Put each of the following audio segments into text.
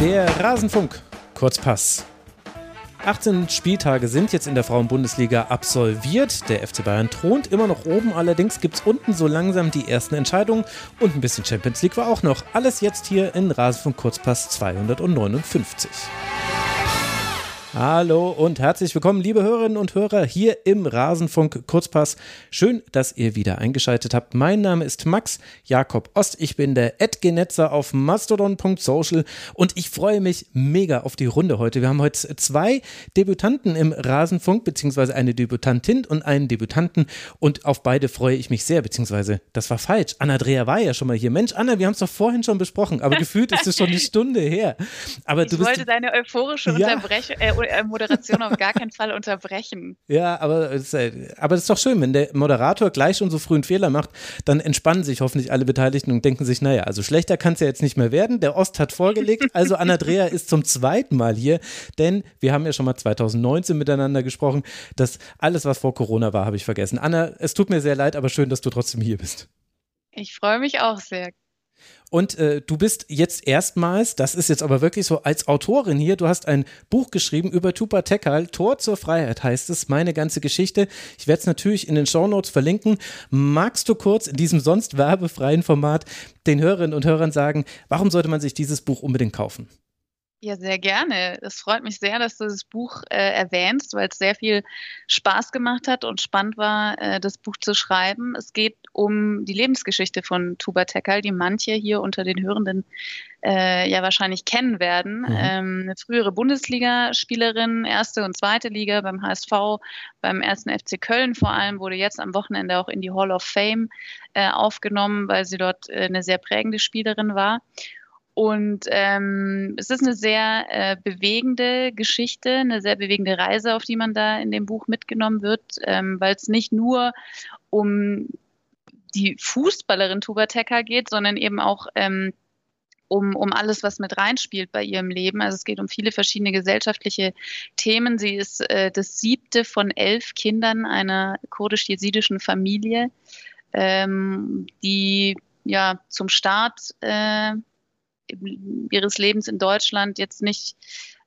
Der Rasenfunk, Kurzpass. 18 Spieltage sind jetzt in der Frauenbundesliga absolviert. Der FC Bayern thront immer noch oben, allerdings gibt es unten so langsam die ersten Entscheidungen und ein bisschen Champions League war auch noch. Alles jetzt hier in Rasenfunk Kurzpass 259. Hallo und herzlich willkommen, liebe Hörerinnen und Hörer, hier im Rasenfunk Kurzpass. Schön, dass ihr wieder eingeschaltet habt. Mein Name ist Max Jakob Ost. Ich bin der Edgenetzer auf mastodon.social und ich freue mich mega auf die Runde heute. Wir haben heute zwei Debütanten im Rasenfunk, beziehungsweise eine Debütantin und einen Debütanten und auf beide freue ich mich sehr, beziehungsweise das war falsch. Anna-Drea war ja schon mal hier. Mensch, Anna, wir haben es doch vorhin schon besprochen, aber gefühlt ist es schon eine Stunde her. Aber ich du bist, wollte deine euphorische Ja. Unterbrechung, äh, Moderation auf gar keinen Fall unterbrechen. Ja, aber es, äh, aber es ist doch schön, wenn der Moderator gleich schon so früh einen Fehler macht, dann entspannen sich hoffentlich alle Beteiligten und denken sich, naja, also schlechter kann es ja jetzt nicht mehr werden. Der Ost hat vorgelegt, also Anna-Drea ist zum zweiten Mal hier, denn wir haben ja schon mal 2019 miteinander gesprochen. Das alles, was vor Corona war, habe ich vergessen. Anna, es tut mir sehr leid, aber schön, dass du trotzdem hier bist. Ich freue mich auch sehr. Und äh, du bist jetzt erstmals, das ist jetzt aber wirklich so, als Autorin hier, du hast ein Buch geschrieben über Tupa Tekal, Tor zur Freiheit heißt es, meine ganze Geschichte. Ich werde es natürlich in den Shownotes verlinken. Magst du kurz in diesem sonst werbefreien Format den Hörerinnen und Hörern sagen, warum sollte man sich dieses Buch unbedingt kaufen? Ja, sehr gerne. Es freut mich sehr, dass du das Buch äh, erwähnst, weil es sehr viel Spaß gemacht hat und spannend war, äh, das Buch zu schreiben. Es geht um die Lebensgeschichte von Tuba Tekal, die manche hier unter den Hörenden äh, ja wahrscheinlich kennen werden. Mhm. Ähm, eine frühere Bundesligaspielerin, erste und zweite Liga beim HSV, beim ersten FC Köln vor allem, wurde jetzt am Wochenende auch in die Hall of Fame äh, aufgenommen, weil sie dort äh, eine sehr prägende Spielerin war. Und ähm, es ist eine sehr äh, bewegende Geschichte, eine sehr bewegende Reise, auf die man da in dem Buch mitgenommen wird, ähm, weil es nicht nur um die Fußballerin Tuba Tekka geht, sondern eben auch ähm, um, um alles, was mit reinspielt bei ihrem Leben. Also es geht um viele verschiedene gesellschaftliche Themen. Sie ist äh, das siebte von elf Kindern einer kurdisch-jesidischen Familie, ähm, die ja zum Start äh, ihres Lebens in Deutschland jetzt nicht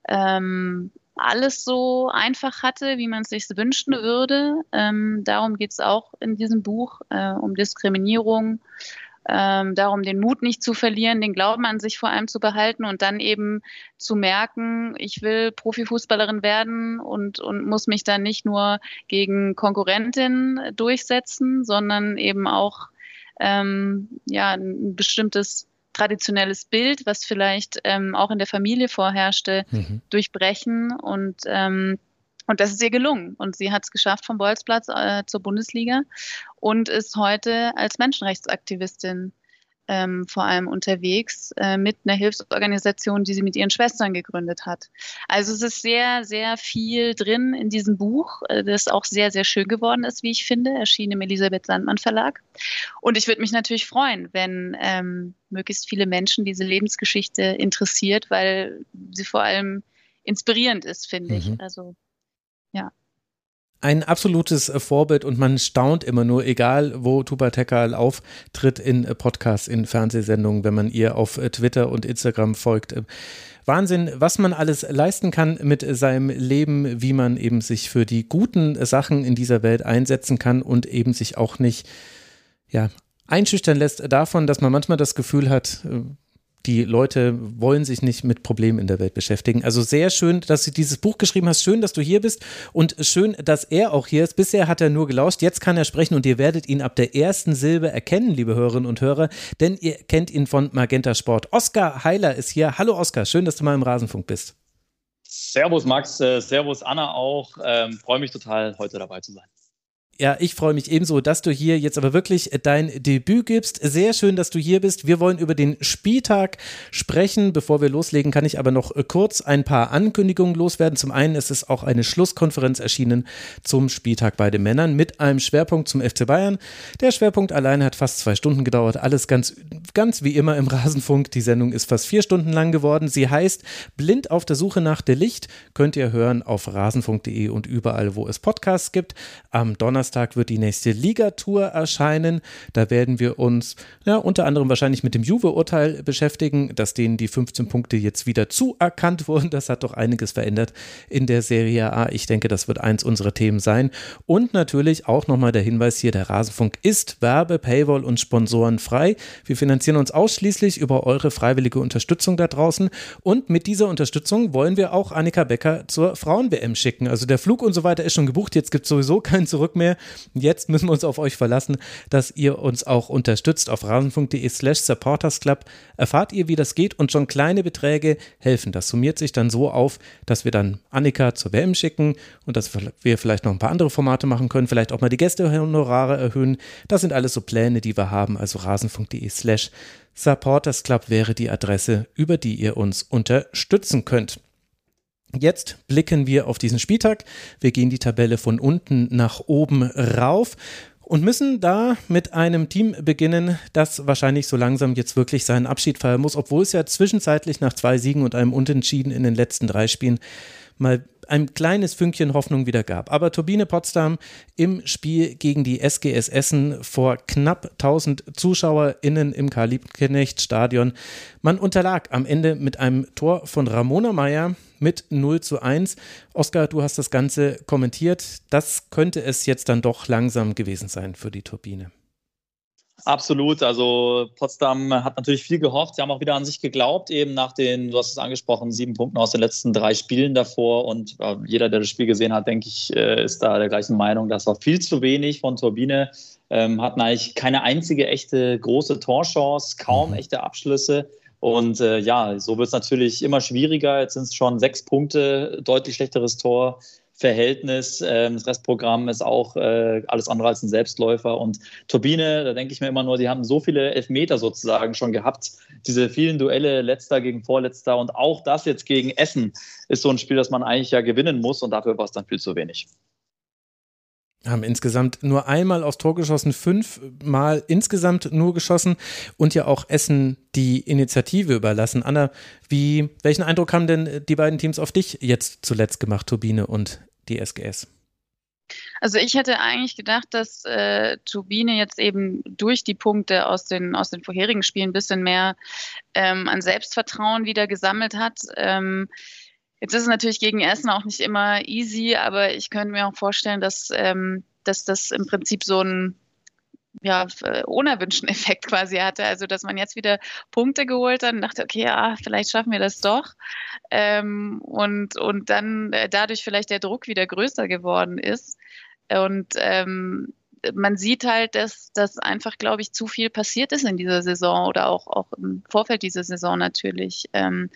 ähm, alles so einfach hatte, wie man es sich wünschen würde. Ähm, darum geht es auch in diesem Buch, äh, um Diskriminierung, ähm, darum, den Mut nicht zu verlieren, den Glauben an sich vor allem zu behalten und dann eben zu merken, ich will Profifußballerin werden und, und muss mich dann nicht nur gegen Konkurrentinnen durchsetzen, sondern eben auch ähm, ja, ein bestimmtes traditionelles Bild, was vielleicht ähm, auch in der Familie vorherrschte, Mhm. durchbrechen und ähm, und das ist ihr gelungen. Und sie hat es geschafft vom Bolzplatz äh, zur Bundesliga und ist heute als Menschenrechtsaktivistin ähm, vor allem unterwegs äh, mit einer Hilfsorganisation, die sie mit ihren Schwestern gegründet hat. Also es ist sehr, sehr viel drin in diesem Buch, äh, das auch sehr, sehr schön geworden ist, wie ich finde, erschien im Elisabeth Sandmann Verlag. Und ich würde mich natürlich freuen, wenn ähm, möglichst viele Menschen diese Lebensgeschichte interessiert, weil sie vor allem inspirierend ist, finde Mhm. ich. Also Ein absolutes äh, Vorbild und man staunt immer nur, egal wo Tuba Tekal auftritt in äh, Podcasts, in Fernsehsendungen, wenn man ihr auf äh, Twitter und Instagram folgt. Wahnsinn, was man alles leisten kann mit seinem Leben, wie man eben sich für die guten Sachen in dieser Welt einsetzen kann und eben sich auch nicht ja, einschüchtern lässt davon, dass man manchmal das Gefühl hat, die Leute wollen sich nicht mit Problemen in der Welt beschäftigen. Also sehr schön, dass du dieses Buch geschrieben hast. Schön, dass du hier bist und schön, dass er auch hier ist. Bisher hat er nur gelauscht. Jetzt kann er sprechen und ihr werdet ihn ab der ersten Silbe erkennen, liebe Hörerinnen und Hörer, denn ihr kennt ihn von Magenta Sport. Oskar Heiler ist hier. Hallo Oskar, schön, dass du mal im Rasenfunk bist. Servus Max, äh, Servus Anna auch. Ähm, Freue mich total, heute dabei zu sein. Ja, ich freue mich ebenso, dass du hier jetzt aber wirklich dein Debüt gibst. Sehr schön, dass du hier bist. Wir wollen über den Spieltag sprechen. Bevor wir loslegen, kann ich aber noch kurz ein paar Ankündigungen loswerden. Zum einen ist es auch eine Schlusskonferenz erschienen zum Spieltag bei den Männern mit einem Schwerpunkt zum FC Bayern. Der Schwerpunkt alleine hat fast zwei Stunden gedauert. Alles ganz, ganz wie immer im Rasenfunk. Die Sendung ist fast vier Stunden lang geworden. Sie heißt Blind auf der Suche nach der Licht. Könnt ihr hören auf rasenfunk.de und überall, wo es Podcasts gibt. Am Donnerstag Donnerstag wird die nächste Ligatour erscheinen. Da werden wir uns ja, unter anderem wahrscheinlich mit dem Juve-Urteil beschäftigen, dass denen die 15 Punkte jetzt wieder zuerkannt wurden. Das hat doch einiges verändert in der Serie A. Ich denke, das wird eins unserer Themen sein. Und natürlich auch nochmal der Hinweis hier, der Rasenfunk ist Werbe, Paywall und Sponsoren frei. Wir finanzieren uns ausschließlich über eure freiwillige Unterstützung da draußen. Und mit dieser Unterstützung wollen wir auch Annika Becker zur Frauen-WM schicken. Also der Flug und so weiter ist schon gebucht. Jetzt gibt es sowieso kein Zurück mehr. Jetzt müssen wir uns auf euch verlassen, dass ihr uns auch unterstützt. Auf rasenfunk.de slash supportersclub erfahrt ihr, wie das geht und schon kleine Beträge helfen. Das summiert sich dann so auf, dass wir dann Annika zur WM schicken und dass wir vielleicht noch ein paar andere Formate machen können, vielleicht auch mal die Gästehonorare erhöhen. Das sind alles so Pläne, die wir haben. Also rasenfunk.de slash supportersclub wäre die Adresse, über die ihr uns unterstützen könnt. Jetzt blicken wir auf diesen Spieltag. Wir gehen die Tabelle von unten nach oben rauf und müssen da mit einem Team beginnen, das wahrscheinlich so langsam jetzt wirklich seinen Abschied feiern muss, obwohl es ja zwischenzeitlich nach zwei Siegen und einem Unentschieden in den letzten drei Spielen mal ein kleines Fünkchen Hoffnung wieder gab. Aber Turbine Potsdam im Spiel gegen die SGS Essen vor knapp 1000 ZuschauerInnen im Karl-Liebknecht-Stadion. Man unterlag am Ende mit einem Tor von Ramona Meyer mit 0 zu 1. Oskar, du hast das Ganze kommentiert. Das könnte es jetzt dann doch langsam gewesen sein für die Turbine. Absolut. Also Potsdam hat natürlich viel gehofft. Sie haben auch wieder an sich geglaubt, eben nach den, du hast es angesprochen, sieben Punkten aus den letzten drei Spielen davor. Und äh, jeder, der das Spiel gesehen hat, denke ich, äh, ist da der gleichen Meinung. Das war viel zu wenig von Turbine. Ähm, hatten eigentlich keine einzige echte große Torchance, kaum mhm. echte Abschlüsse. Und äh, ja, so wird es natürlich immer schwieriger. Jetzt sind es schon sechs Punkte, deutlich schlechteres Tor. Verhältnis. Ähm, das Restprogramm ist auch äh, alles andere als ein Selbstläufer. Und Turbine, da denke ich mir immer nur, die haben so viele Elfmeter sozusagen schon gehabt. Diese vielen Duelle, letzter gegen vorletzter und auch das jetzt gegen Essen ist so ein Spiel, das man eigentlich ja gewinnen muss und dafür war es dann viel zu wenig haben insgesamt nur einmal aufs Tor geschossen, fünfmal insgesamt nur geschossen und ja auch Essen die Initiative überlassen. Anna, wie, welchen Eindruck haben denn die beiden Teams auf dich jetzt zuletzt gemacht, Turbine und die SGS? Also ich hätte eigentlich gedacht, dass äh, Turbine jetzt eben durch die Punkte aus den, aus den vorherigen Spielen ein bisschen mehr ähm, an Selbstvertrauen wieder gesammelt hat. Ähm, Jetzt ist es natürlich gegen Essen auch nicht immer easy, aber ich könnte mir auch vorstellen, dass, ähm, dass das im Prinzip so ein ja, äh, unerwünschten Effekt quasi hatte. Also, dass man jetzt wieder Punkte geholt hat und dachte, okay, ja, vielleicht schaffen wir das doch. Ähm, und, und dann äh, dadurch vielleicht der Druck wieder größer geworden ist. Und ähm, man sieht halt, dass, dass einfach, glaube ich, zu viel passiert ist in dieser Saison oder auch, auch im Vorfeld dieser Saison natürlich. Ähm,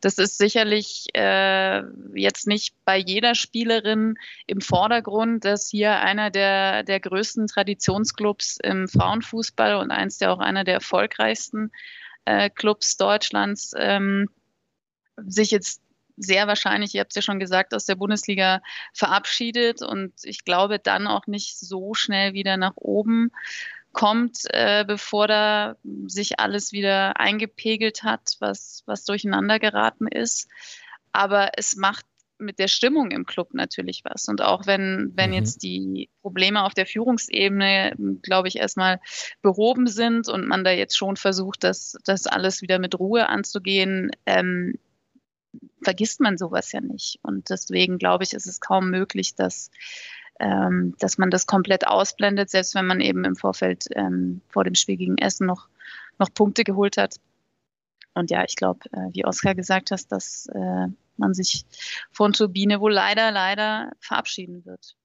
das ist sicherlich äh, jetzt nicht bei jeder Spielerin im Vordergrund, dass hier einer der, der größten Traditionsclubs im Frauenfußball und eins der auch einer der erfolgreichsten äh, Clubs Deutschlands ähm, sich jetzt sehr wahrscheinlich, ihr habt es ja schon gesagt, aus der Bundesliga verabschiedet. Und ich glaube dann auch nicht so schnell wieder nach oben kommt, äh, bevor da sich alles wieder eingepegelt hat, was, was durcheinander geraten ist. Aber es macht mit der Stimmung im Club natürlich was. Und auch wenn, wenn mhm. jetzt die Probleme auf der Führungsebene, glaube ich, erstmal behoben sind und man da jetzt schon versucht, das, das alles wieder mit Ruhe anzugehen, ähm, vergisst man sowas ja nicht. Und deswegen glaube ich, ist es kaum möglich, dass ähm, dass man das komplett ausblendet, selbst wenn man eben im Vorfeld ähm, vor dem gegen Essen noch, noch Punkte geholt hat. Und ja, ich glaube, äh, wie Oskar gesagt hat, dass äh, man sich von Turbine wohl leider, leider verabschieden wird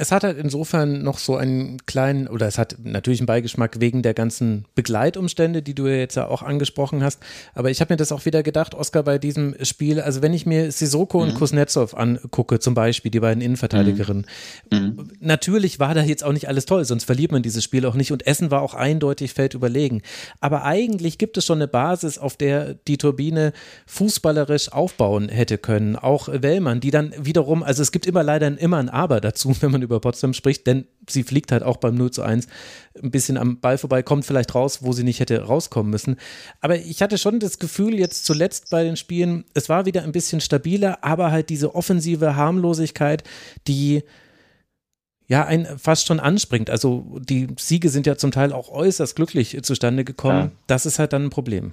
es hat halt insofern noch so einen kleinen, oder es hat natürlich einen Beigeschmack wegen der ganzen Begleitumstände, die du ja jetzt ja auch angesprochen hast. Aber ich habe mir das auch wieder gedacht, Oskar, bei diesem Spiel, also wenn ich mir Sissoko mhm. und Kuznetsov angucke, zum Beispiel, die beiden Innenverteidigerinnen, mhm. mhm. natürlich war da jetzt auch nicht alles toll, sonst verliert man dieses Spiel auch nicht. Und Essen war auch eindeutig fällt überlegen. Aber eigentlich gibt es schon eine Basis, auf der die Turbine fußballerisch aufbauen hätte können. Auch Wellmann, die dann wiederum, also es gibt immer leider immer ein Aber dazu, wenn man über Potsdam spricht, denn sie fliegt halt auch beim 0 zu 1 ein bisschen am Ball vorbei, kommt vielleicht raus, wo sie nicht hätte rauskommen müssen. Aber ich hatte schon das Gefühl, jetzt zuletzt bei den Spielen, es war wieder ein bisschen stabiler, aber halt diese offensive Harmlosigkeit, die ja, ein fast schon anspringt. Also die Siege sind ja zum Teil auch äußerst glücklich zustande gekommen. Ja. Das ist halt dann ein Problem.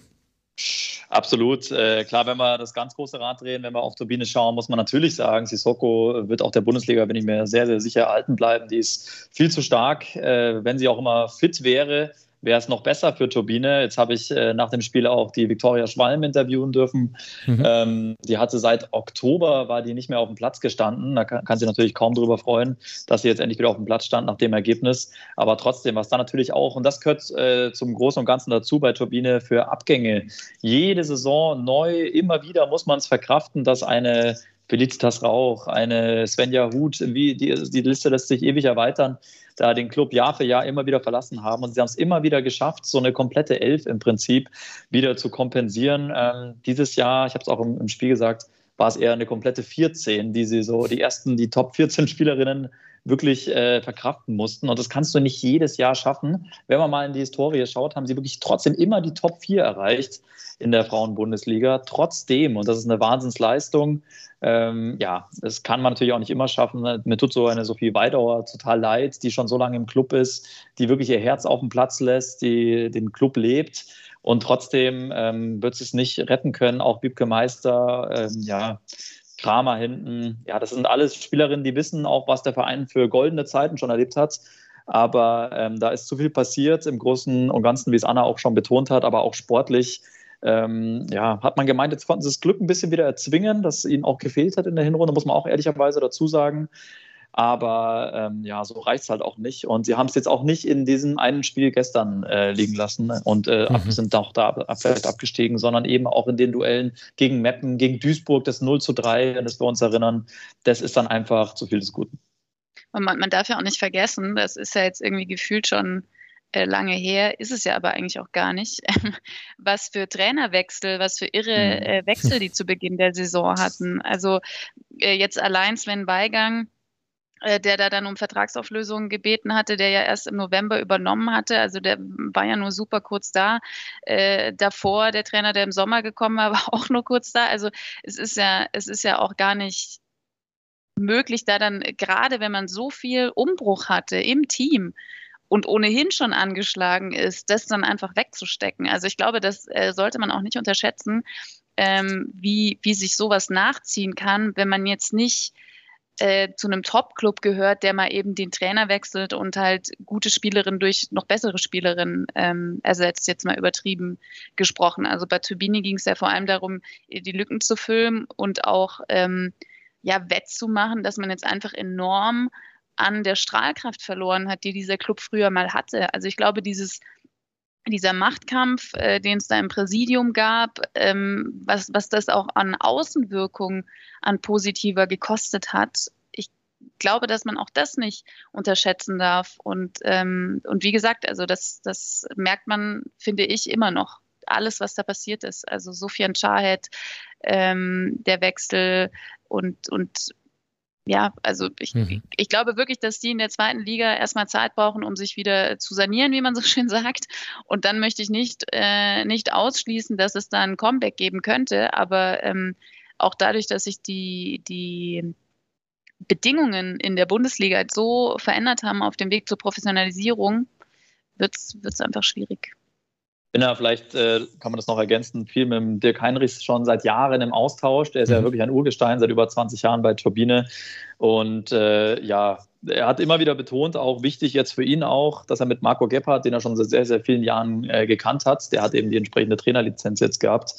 Absolut. Äh, klar, wenn wir das ganz große Rad drehen, wenn wir auf Turbine schauen, muss man natürlich sagen, Sissoko wird auch der Bundesliga, bin ich mir sehr, sehr sicher, erhalten bleiben. Die ist viel zu stark. Äh, wenn sie auch immer fit wäre, wäre es noch besser für Turbine. Jetzt habe ich äh, nach dem Spiel auch die Viktoria Schwalm interviewen dürfen. Mhm. Ähm, die hatte seit Oktober, war die nicht mehr auf dem Platz gestanden. Da kann, kann sie natürlich kaum darüber freuen, dass sie jetzt endlich wieder auf dem Platz stand nach dem Ergebnis. Aber trotzdem, was da natürlich auch, und das gehört äh, zum Großen und Ganzen dazu bei Turbine für Abgänge. Jede Saison neu, immer wieder muss man es verkraften, dass eine Felicitas Rauch, eine Svenja Huth, wie die, die Liste lässt sich ewig erweitern, da den Club Jahr für Jahr immer wieder verlassen haben. Und sie haben es immer wieder geschafft, so eine komplette Elf im Prinzip wieder zu kompensieren. Ähm, dieses Jahr, ich habe es auch im, im Spiel gesagt, war es eher eine komplette 14, die sie so, die ersten, die Top 14 Spielerinnen wirklich äh, verkraften mussten. Und das kannst du nicht jedes Jahr schaffen. Wenn man mal in die Historie schaut, haben sie wirklich trotzdem immer die Top 4 erreicht in der Frauenbundesliga. Trotzdem, und das ist eine Wahnsinnsleistung, ähm, ja, das kann man natürlich auch nicht immer schaffen. Mir tut so eine Sophie Weidauer total leid, die schon so lange im Club ist, die wirklich ihr Herz auf den Platz lässt, die den Club lebt. Und trotzdem ähm, wird es nicht retten können. Auch Wiebke Meister, ähm, ja, Kramer hinten. Ja, das sind alles Spielerinnen, die wissen auch, was der Verein für goldene Zeiten schon erlebt hat. Aber ähm, da ist zu viel passiert im Großen und Ganzen, wie es Anna auch schon betont hat, aber auch sportlich. Ähm, ja, hat man gemeint, jetzt konnten sie das Glück ein bisschen wieder erzwingen, das ihnen auch gefehlt hat in der Hinrunde, muss man auch ehrlicherweise dazu sagen. Aber ähm, ja, so reicht es halt auch nicht. Und sie haben es jetzt auch nicht in diesem einen Spiel gestern äh, liegen lassen und äh, mhm. sind auch da ab, vielleicht abgestiegen, sondern eben auch in den Duellen gegen Meppen, gegen Duisburg, das 0 zu 3, wenn das wir uns erinnern, das ist dann einfach zu viel des Guten. Und man, man darf ja auch nicht vergessen, das ist ja jetzt irgendwie gefühlt schon äh, lange her, ist es ja aber eigentlich auch gar nicht. was für Trainerwechsel, was für irre mhm. äh, Wechsel die zu Beginn der Saison hatten. Also äh, jetzt allein Sven Weigang äh, der da dann um Vertragsauflösungen gebeten hatte, der ja erst im November übernommen hatte. Also der war ja nur super kurz da. Äh, davor der Trainer, der im Sommer gekommen war, war auch nur kurz da. Also es ist ja, es ist ja auch gar nicht möglich, da dann, gerade wenn man so viel Umbruch hatte im Team, und ohnehin schon angeschlagen ist, das dann einfach wegzustecken. Also ich glaube, das äh, sollte man auch nicht unterschätzen, ähm, wie, wie sich sowas nachziehen kann, wenn man jetzt nicht äh, zu einem Top-Club gehört, der mal eben den Trainer wechselt und halt gute Spielerinnen durch noch bessere Spielerinnen ähm, ersetzt, jetzt mal übertrieben gesprochen. Also bei Turbini ging es ja vor allem darum, die Lücken zu füllen und auch ähm, ja, wettzumachen, dass man jetzt einfach enorm an der Strahlkraft verloren hat, die dieser Club früher mal hatte. Also ich glaube, dieses dieser Machtkampf, äh, den es da im Präsidium gab, ähm, was, was das auch an Außenwirkung an positiver gekostet hat. Ich glaube, dass man auch das nicht unterschätzen darf. Und, ähm, und wie gesagt, also das, das merkt man, finde ich, immer noch. Alles, was da passiert ist. Also Sofian Chahed, ähm, der Wechsel und, und ja, also ich, mhm. ich glaube wirklich, dass die in der zweiten Liga erstmal Zeit brauchen, um sich wieder zu sanieren, wie man so schön sagt. Und dann möchte ich nicht, äh, nicht ausschließen, dass es da ein Comeback geben könnte. Aber ähm, auch dadurch, dass sich die, die Bedingungen in der Bundesliga so verändert haben auf dem Weg zur Professionalisierung, wird es einfach schwierig bin ja vielleicht, äh, kann man das noch ergänzen, viel mit dem Dirk Heinrichs schon seit Jahren im Austausch. Der ist mhm. ja wirklich ein Urgestein, seit über 20 Jahren bei Turbine. Und äh, ja, er hat immer wieder betont, auch wichtig jetzt für ihn auch, dass er mit Marco Gebhardt, den er schon seit sehr, sehr vielen Jahren äh, gekannt hat, der hat eben die entsprechende Trainerlizenz jetzt gehabt,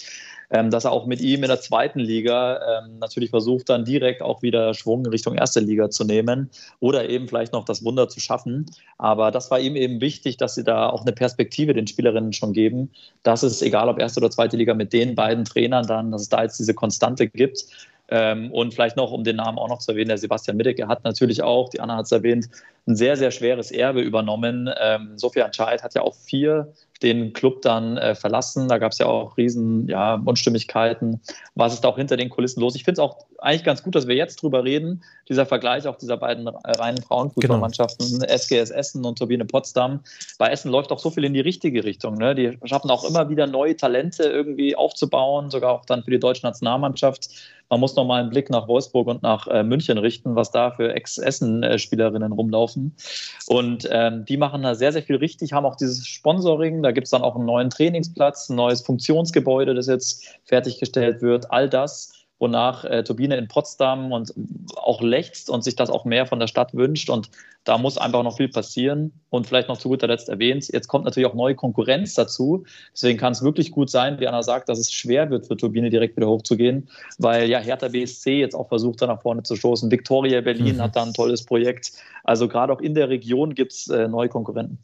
ähm, dass er auch mit ihm in der zweiten Liga ähm, natürlich versucht, dann direkt auch wieder Schwung in Richtung erste Liga zu nehmen oder eben vielleicht noch das Wunder zu schaffen. Aber das war ihm eben wichtig, dass sie da auch eine Perspektive den Spielerinnen schon geben, dass es, egal ob erste oder zweite Liga, mit den beiden Trainern dann, dass es da jetzt diese Konstante gibt. Ähm, und vielleicht noch, um den Namen auch noch zu erwähnen, der Sebastian Middeke hat natürlich auch, die Anna hat es erwähnt, ein sehr, sehr schweres Erbe übernommen. Ähm, Sofian Scheidt hat ja auch vier den Club dann äh, verlassen. Da gab es ja auch riesen ja, Unstimmigkeiten. Was ist da auch hinter den Kulissen los? Ich finde es auch eigentlich ganz gut, dass wir jetzt drüber reden. Dieser Vergleich auch dieser beiden reinen Frauenfußballmannschaften, genau. SGS Essen und Turbine Potsdam. Bei Essen läuft auch so viel in die richtige Richtung. Ne? Die schaffen auch immer wieder neue Talente irgendwie aufzubauen, sogar auch dann für die deutsche Nationalmannschaft. Man muss noch mal einen Blick nach Wolfsburg und nach äh, München richten, was da für Ex-Essen-Spielerinnen rumlaufen. Und ähm, die machen da sehr, sehr viel richtig, haben auch dieses Sponsoring. Da gibt es dann auch einen neuen Trainingsplatz, ein neues Funktionsgebäude, das jetzt fertiggestellt wird. All das wonach äh, Turbine in Potsdam und auch lechzt und sich das auch mehr von der Stadt wünscht. Und da muss einfach noch viel passieren. Und vielleicht noch zu guter Letzt erwähnt, jetzt kommt natürlich auch neue Konkurrenz dazu. Deswegen kann es wirklich gut sein, wie Anna sagt, dass es schwer wird für Turbine direkt wieder hochzugehen, weil ja Hertha BSC jetzt auch versucht, da nach vorne zu stoßen. Victoria Berlin mhm. hat da ein tolles Projekt. Also gerade auch in der Region gibt es äh, neue Konkurrenten.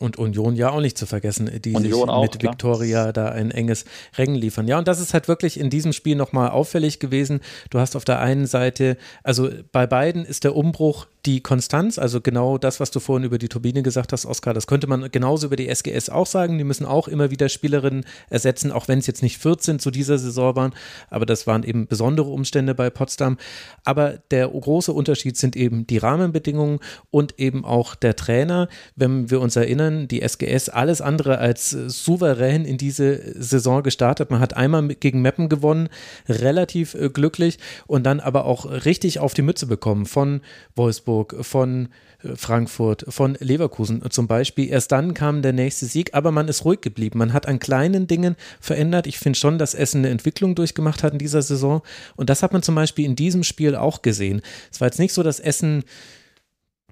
Und Union ja auch nicht zu vergessen, die Union sich auch, mit klar. Viktoria da ein enges Rennen liefern. Ja, und das ist halt wirklich in diesem Spiel nochmal auffällig gewesen. Du hast auf der einen Seite, also bei beiden ist der Umbruch die Konstanz, also genau das, was du vorhin über die Turbine gesagt hast, Oskar, das könnte man genauso über die SGS auch sagen. Die müssen auch immer wieder Spielerinnen ersetzen, auch wenn es jetzt nicht 14 zu dieser Saison waren, aber das waren eben besondere Umstände bei Potsdam. Aber der große Unterschied sind eben die Rahmenbedingungen und eben auch der Trainer. Wenn wir uns erinnern, die SGS alles andere als souverän in diese Saison gestartet. Man hat einmal gegen Meppen gewonnen, relativ äh, glücklich und dann aber auch richtig auf die Mütze bekommen von Wolfsburg Wolfsburg, von äh, Frankfurt, von Leverkusen zum Beispiel. Erst dann kam der nächste Sieg, aber man ist ruhig geblieben. Man hat an kleinen Dingen verändert. Ich finde schon, dass Essen eine Entwicklung durchgemacht hat in dieser Saison. Und das hat man zum Beispiel in diesem Spiel auch gesehen. Es war jetzt nicht so, dass Essen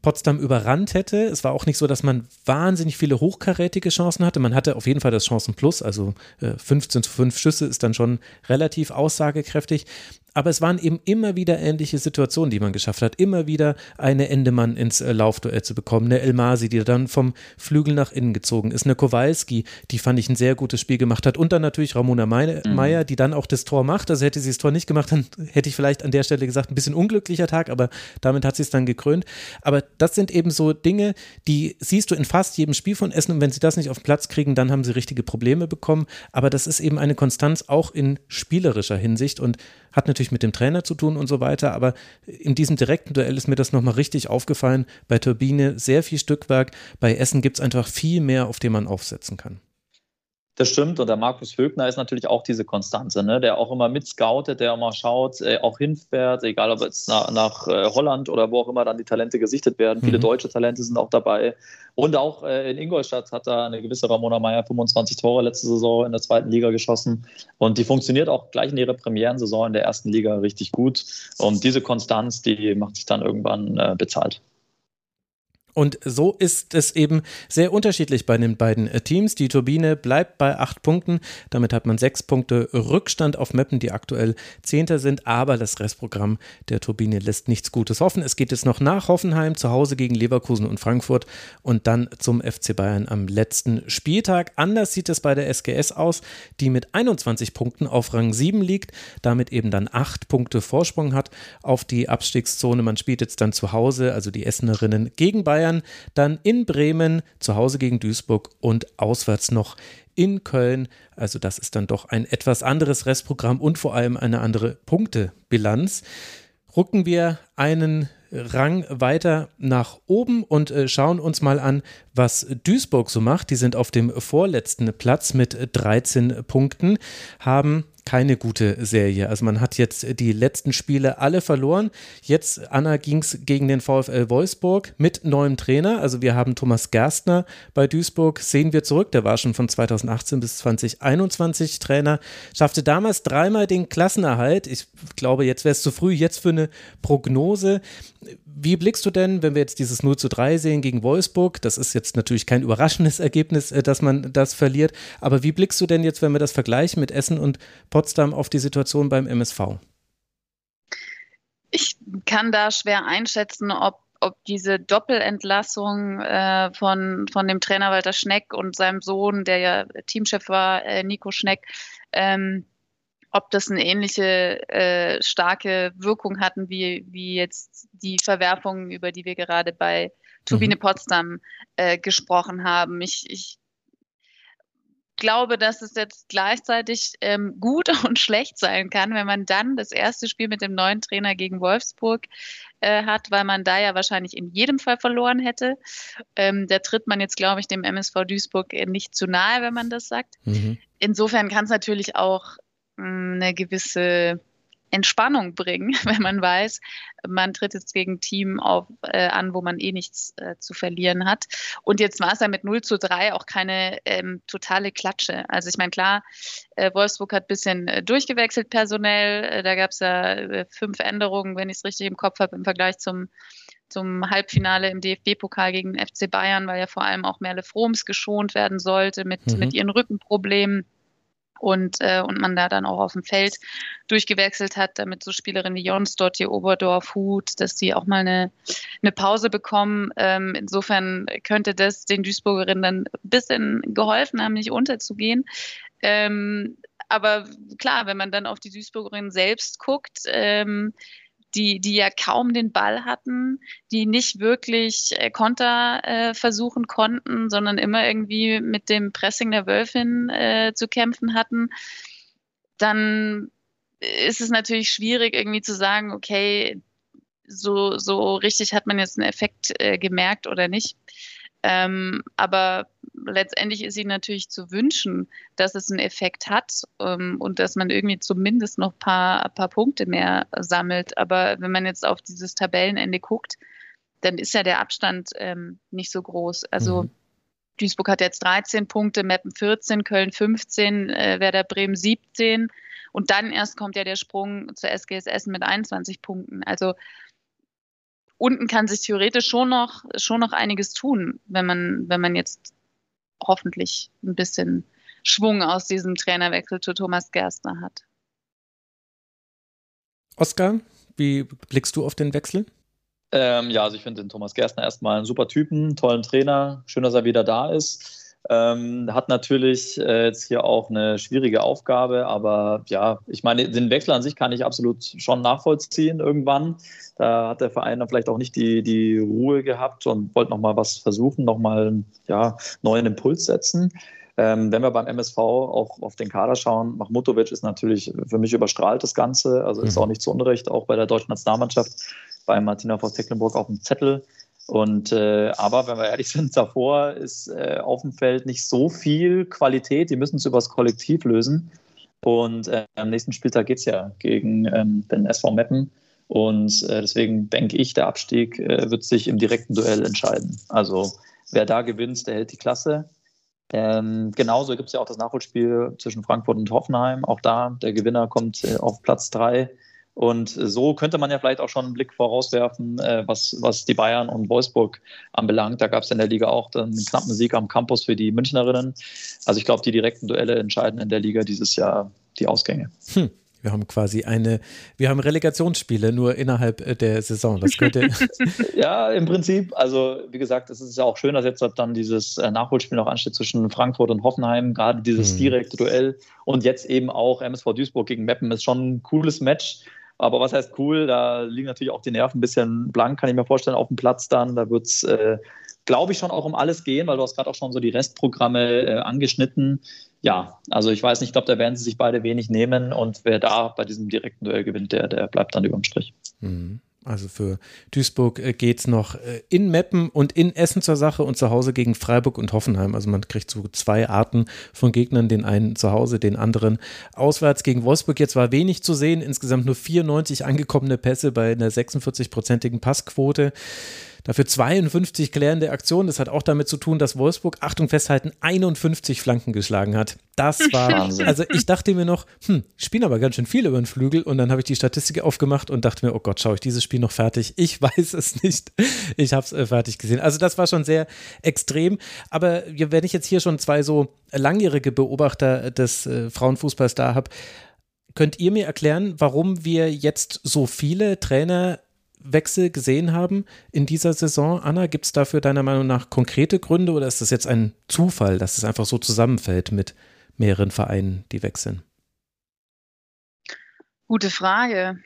Potsdam überrannt hätte. Es war auch nicht so, dass man wahnsinnig viele hochkarätige Chancen hatte. Man hatte auf jeden Fall das Chancenplus, also 15 äh, zu 5 Schüsse ist dann schon relativ aussagekräftig. Aber es waren eben immer wieder ähnliche Situationen, die man geschafft hat. Immer wieder eine Endemann ins äh, Laufduell zu bekommen. Eine Elmasi, die dann vom Flügel nach innen gezogen ist. Eine Kowalski, die fand ich ein sehr gutes Spiel gemacht hat. Und dann natürlich Ramona Meyer, mhm. die dann auch das Tor macht. Also hätte sie das Tor nicht gemacht, dann hätte ich vielleicht an der Stelle gesagt, ein bisschen unglücklicher Tag, aber damit hat sie es dann gekrönt. Aber das sind eben so Dinge, die siehst du in fast jedem Spiel von Essen. Und wenn sie das nicht auf den Platz kriegen, dann haben sie richtige Probleme bekommen. Aber das ist eben eine Konstanz auch in spielerischer Hinsicht und hat natürlich mit dem Trainer zu tun und so weiter, aber in diesem direkten Duell ist mir das nochmal richtig aufgefallen. Bei Turbine sehr viel Stückwerk, bei Essen gibt es einfach viel mehr, auf dem man aufsetzen kann. Das stimmt. Und der Markus Högner ist natürlich auch diese Konstanze, ne? der auch immer mit scoutet, der immer schaut, äh, auch hinfährt, egal ob jetzt nach, nach äh, Holland oder wo auch immer dann die Talente gesichtet werden. Mhm. Viele deutsche Talente sind auch dabei. Und auch äh, in Ingolstadt hat da eine gewisse Ramona Meyer 25 Tore letzte Saison in der zweiten Liga geschossen. Und die funktioniert auch gleich in ihrer Premierensaison in der ersten Liga richtig gut. Und diese Konstanz, die macht sich dann irgendwann äh, bezahlt. Und so ist es eben sehr unterschiedlich bei den beiden äh, Teams. Die Turbine bleibt bei acht Punkten. Damit hat man sechs Punkte Rückstand auf Meppen, die aktuell Zehnter sind. Aber das Restprogramm der Turbine lässt nichts Gutes hoffen. Es geht jetzt noch nach Hoffenheim, zu Hause gegen Leverkusen und Frankfurt und dann zum FC Bayern am letzten Spieltag. Anders sieht es bei der SGS aus, die mit 21 Punkten auf Rang 7 liegt, damit eben dann acht Punkte Vorsprung hat auf die Abstiegszone. Man spielt jetzt dann zu Hause, also die Essenerinnen gegen Bayern. Bayern, dann in Bremen, zu Hause gegen Duisburg und auswärts noch in Köln. Also das ist dann doch ein etwas anderes Restprogramm und vor allem eine andere Punktebilanz. Rücken wir einen Rang weiter nach oben und äh, schauen uns mal an, was Duisburg so macht. Die sind auf dem vorletzten Platz mit 13 Punkten, haben keine gute Serie. Also man hat jetzt die letzten Spiele alle verloren. Jetzt, Anna, ging es gegen den VfL Wolfsburg mit neuem Trainer. Also wir haben Thomas Gerstner bei Duisburg, sehen wir zurück. Der war schon von 2018 bis 2021 Trainer. Schaffte damals dreimal den Klassenerhalt. Ich glaube, jetzt wäre es zu früh, jetzt für eine Prognose. Wie blickst du denn, wenn wir jetzt dieses 0 zu 3 sehen gegen Wolfsburg? Das ist jetzt natürlich kein überraschendes Ergebnis, äh, dass man das verliert. Aber wie blickst du denn jetzt, wenn wir das vergleichen mit Essen und Potsdam, auf die Situation beim MSV? Ich kann da schwer einschätzen, ob ob diese Doppelentlassung äh, von, von dem Trainer Walter Schneck und seinem Sohn, der ja Teamchef war, äh, Nico Schneck, ähm, ob das eine ähnliche äh, starke Wirkung hatten wie, wie jetzt die Verwerfungen, über die wir gerade bei Turbine mhm. Potsdam äh, gesprochen haben. Ich, ich glaube, dass es jetzt gleichzeitig ähm, gut und schlecht sein kann, wenn man dann das erste Spiel mit dem neuen Trainer gegen Wolfsburg äh, hat, weil man da ja wahrscheinlich in jedem Fall verloren hätte. Ähm, da tritt man jetzt, glaube ich, dem MSV Duisburg nicht zu nahe, wenn man das sagt. Mhm. Insofern kann es natürlich auch eine gewisse Entspannung bringen, wenn man weiß, man tritt jetzt gegen ein Team auf, äh, an, wo man eh nichts äh, zu verlieren hat. Und jetzt war es ja mit 0 zu 3 auch keine ähm, totale Klatsche. Also ich meine, klar, äh, Wolfsburg hat ein bisschen äh, durchgewechselt personell. Äh, da gab es ja äh, fünf Änderungen, wenn ich es richtig im Kopf habe, im Vergleich zum zum Halbfinale im DFB-Pokal gegen FC Bayern, weil ja vor allem auch Merle Froms geschont werden sollte mit, mhm. mit ihren Rückenproblemen und, äh, und man da dann auch auf dem Feld durchgewechselt hat, damit so Spielerinnen wie Jons dort hier Oberdorf, Hut, dass die auch mal eine, eine Pause bekommen. Ähm, insofern könnte das den Duisburgerinnen dann ein bisschen geholfen haben, nicht unterzugehen. Ähm, aber klar, wenn man dann auf die Duisburgerinnen selbst guckt, ähm, die, die ja kaum den Ball hatten, die nicht wirklich äh, Konter äh, versuchen konnten, sondern immer irgendwie mit dem Pressing der Wölfin äh, zu kämpfen hatten, dann ist es natürlich schwierig, irgendwie zu sagen, okay, so, so richtig hat man jetzt einen Effekt äh, gemerkt oder nicht. Ähm, aber letztendlich ist ihnen natürlich zu wünschen, dass es einen Effekt hat ähm, und dass man irgendwie zumindest noch ein paar, paar Punkte mehr sammelt. Aber wenn man jetzt auf dieses Tabellenende guckt, dann ist ja der Abstand ähm, nicht so groß. Also mhm. Duisburg hat jetzt 13 Punkte, Meppen 14, Köln 15, äh, Werder Bremen 17 und dann erst kommt ja der Sprung zur SGS Essen mit 21 Punkten. Also unten kann sich theoretisch schon noch, schon noch einiges tun, wenn man, wenn man jetzt hoffentlich ein bisschen Schwung aus diesem Trainerwechsel zu Thomas Gerstner hat. Oskar, wie blickst du auf den Wechsel? Ähm, ja, also ich finde den Thomas Gerstner erstmal einen super Typen, tollen Trainer. Schön, dass er wieder da ist. Ähm, hat natürlich äh, jetzt hier auch eine schwierige Aufgabe, aber ja, ich meine, den Wechsel an sich kann ich absolut schon nachvollziehen irgendwann. Da hat der Verein dann vielleicht auch nicht die, die Ruhe gehabt und wollte nochmal was versuchen, nochmal ja, neuen Impuls setzen. Ähm, wenn wir beim MSV auch auf den Kader schauen, Mahmutovic ist natürlich für mich überstrahlt das Ganze, also ist mhm. auch nicht zu Unrecht, auch bei der deutschen Nationalmannschaft, bei Martina Voss Tecklenburg auf dem Zettel. Und äh, aber wenn wir ehrlich sind, davor ist äh, auf dem Feld nicht so viel Qualität. Die müssen es übers Kollektiv lösen. Und äh, am nächsten Spieltag geht es ja gegen ähm, den SV Meppen. Und äh, deswegen denke ich, der Abstieg äh, wird sich im direkten Duell entscheiden. Also wer da gewinnt, der hält die Klasse. Ähm, genauso gibt es ja auch das Nachholspiel zwischen Frankfurt und Hoffenheim. Auch da, der Gewinner kommt äh, auf Platz 3 und so könnte man ja vielleicht auch schon einen Blick vorauswerfen, äh, was, was die Bayern und Wolfsburg anbelangt. Da gab es in der Liga auch einen knappen Sieg am Campus für die Münchnerinnen. Also ich glaube, die direkten Duelle entscheiden in der Liga dieses Jahr die Ausgänge. Hm. Wir haben quasi eine, wir haben Relegationsspiele nur innerhalb äh, der Saison. Das könnte. ja, im Prinzip. Also, wie gesagt, es ist ja auch schön, dass jetzt dann dieses äh, Nachholspiel noch ansteht zwischen Frankfurt und Hoffenheim. Gerade dieses hm. direkte Duell und jetzt eben auch MSV Duisburg gegen Meppen ist schon ein cooles Match. Aber was heißt cool? Da liegen natürlich auch die Nerven ein bisschen blank, kann ich mir vorstellen, auf dem Platz dann. Da wird es, äh, glaube ich, schon auch um alles gehen, weil du hast gerade auch schon so die Restprogramme äh, angeschnitten. Ja, also ich weiß nicht, ich glaube, da werden sie sich beide wenig nehmen und wer da bei diesem direkten Duell gewinnt, der, der bleibt dann überm Strich. Mhm. Also für Duisburg äh, geht es noch äh, in Meppen und in Essen zur Sache und zu Hause gegen Freiburg und Hoffenheim. Also man kriegt so zwei Arten von Gegnern, den einen zu Hause, den anderen auswärts gegen Wolfsburg. Jetzt war wenig zu sehen, insgesamt nur 94 angekommene Pässe bei einer 46-prozentigen Passquote. Dafür 52 klärende Aktionen. Das hat auch damit zu tun, dass Wolfsburg, Achtung festhalten, 51 Flanken geschlagen hat. Das war, also ich dachte mir noch, hm, spielen aber ganz schön viel über den Flügel und dann habe ich die Statistik aufgemacht und dachte mir, oh Gott, schaue ich dieses Spiel noch fertig? Ich weiß es nicht. Ich habe es äh, fertig gesehen. Also das war schon sehr extrem. Aber wenn ich jetzt hier schon zwei so langjährige Beobachter des äh, Frauenfußballs da habe, könnt ihr mir erklären, warum wir jetzt so viele Trainer Wechsel gesehen haben in dieser Saison. Anna, gibt es dafür deiner Meinung nach konkrete Gründe oder ist das jetzt ein Zufall, dass es einfach so zusammenfällt mit mehreren Vereinen, die wechseln? Gute Frage.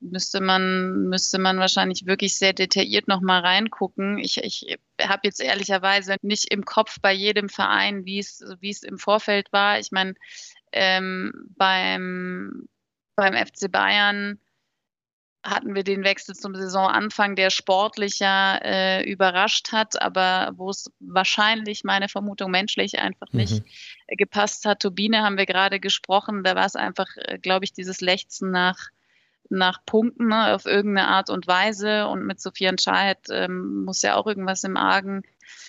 müsste man, müsste man wahrscheinlich wirklich sehr detailliert nochmal reingucken. Ich, ich habe jetzt ehrlicherweise nicht im Kopf bei jedem Verein, wie es, im Vorfeld war. Ich meine, ähm, beim, beim FC Bayern hatten wir den Wechsel zum Saisonanfang, der sportlicher äh, überrascht hat, aber wo es wahrscheinlich, meine Vermutung, menschlich einfach nicht mhm. gepasst hat. Turbine haben wir gerade gesprochen, da war es einfach, äh, glaube ich, dieses Lechzen nach, nach Punkten ne, auf irgendeine Art und Weise und mit Sophia Entscheid ähm, muss ja auch irgendwas im Argen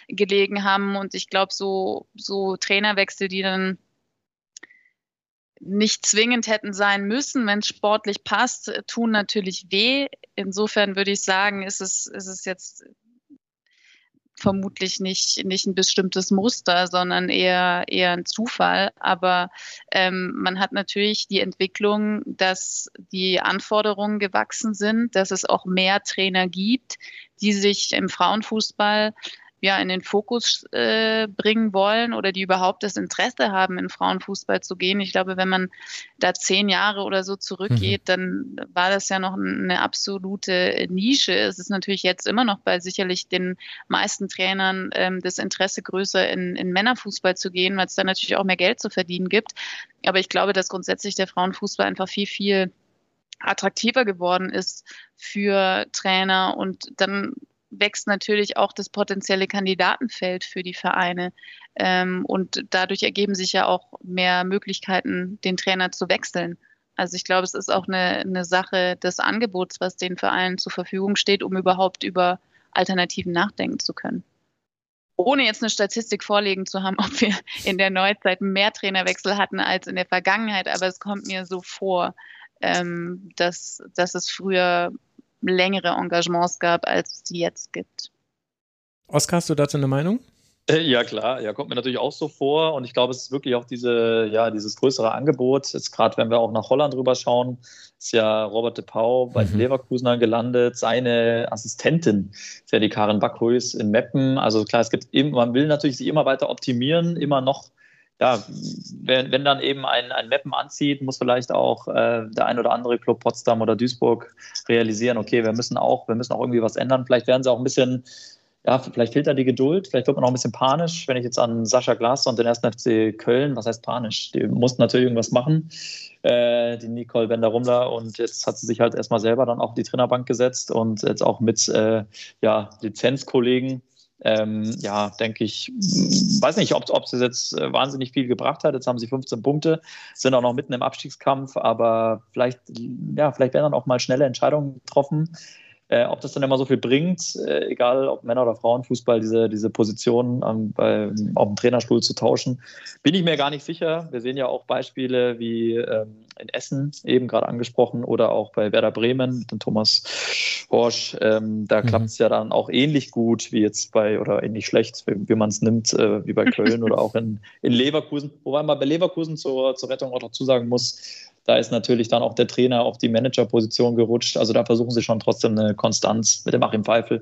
gelegen haben und ich glaube, so, so Trainerwechsel, die dann nicht zwingend hätten sein müssen, wenn es sportlich passt, tun natürlich weh. Insofern würde ich sagen, ist es, ist es jetzt vermutlich nicht, nicht ein bestimmtes Muster, sondern eher, eher ein Zufall. Aber ähm, man hat natürlich die Entwicklung, dass die Anforderungen gewachsen sind, dass es auch mehr Trainer gibt, die sich im Frauenfußball ja, in den Fokus äh, bringen wollen oder die überhaupt das Interesse haben, in Frauenfußball zu gehen. Ich glaube, wenn man da zehn Jahre oder so zurückgeht, mhm. dann war das ja noch eine absolute Nische. Es ist natürlich jetzt immer noch bei sicherlich den meisten Trainern ähm, das Interesse größer, in, in Männerfußball zu gehen, weil es da natürlich auch mehr Geld zu verdienen gibt. Aber ich glaube, dass grundsätzlich der Frauenfußball einfach viel, viel attraktiver geworden ist für Trainer und dann wächst natürlich auch das potenzielle Kandidatenfeld für die Vereine. Ähm, und dadurch ergeben sich ja auch mehr Möglichkeiten, den Trainer zu wechseln. Also ich glaube, es ist auch eine, eine Sache des Angebots, was den Vereinen zur Verfügung steht, um überhaupt über Alternativen nachdenken zu können. Ohne jetzt eine Statistik vorlegen zu haben, ob wir in der Neuzeit mehr Trainerwechsel hatten als in der Vergangenheit, aber es kommt mir so vor, ähm, dass, dass es früher längere Engagements gab, als es sie jetzt gibt. Oskar, hast du dazu eine Meinung? Äh, ja, klar, ja, kommt mir natürlich auch so vor. Und ich glaube, es ist wirklich auch diese, ja, dieses größere Angebot. Jetzt gerade, wenn wir auch nach Holland rüber schauen, ist ja Robert de Pau bei den mhm. Leverkusenern gelandet. Seine Assistentin ist ja die Karin Backhuis in Meppen. Also klar, es gibt eben, man will natürlich sich immer weiter optimieren, immer noch ja, wenn, wenn dann eben ein, ein Mappen anzieht, muss vielleicht auch äh, der ein oder andere Club Potsdam oder Duisburg realisieren, okay, wir müssen auch, wir müssen auch irgendwie was ändern. Vielleicht werden sie auch ein bisschen, ja, vielleicht fehlt da die Geduld, vielleicht wird man auch ein bisschen panisch, wenn ich jetzt an Sascha Glasser und den ersten FC Köln, was heißt panisch? Die mussten natürlich irgendwas machen, äh, die Nicole Bender-Rumler und jetzt hat sie sich halt erstmal selber dann auf die Trainerbank gesetzt und jetzt auch mit äh, ja, Lizenzkollegen ähm, ja, denke ich, weiß nicht, ob es jetzt äh, wahnsinnig viel gebracht hat. Jetzt haben sie 15 Punkte, sind auch noch mitten im Abstiegskampf, aber vielleicht, ja, vielleicht werden dann auch mal schnelle Entscheidungen getroffen. Äh, ob das dann immer so viel bringt, äh, egal ob Männer- oder Frauenfußball, diese, diese Position ähm, bei, auf dem Trainerstuhl zu tauschen, bin ich mir gar nicht sicher. Wir sehen ja auch Beispiele wie ähm, in Essen, eben gerade angesprochen, oder auch bei Werder Bremen, den Thomas Horsch. Ähm, da mhm. klappt es ja dann auch ähnlich gut wie jetzt bei, oder ähnlich schlecht, wie, wie man es nimmt, äh, wie bei Köln oder auch in, in Leverkusen. Wobei man bei Leverkusen zur, zur Rettung auch dazu sagen muss, da ist natürlich dann auch der Trainer auf die Managerposition gerutscht. Also da versuchen sie schon trotzdem eine Konstanz mit dem Achim Pfeifel,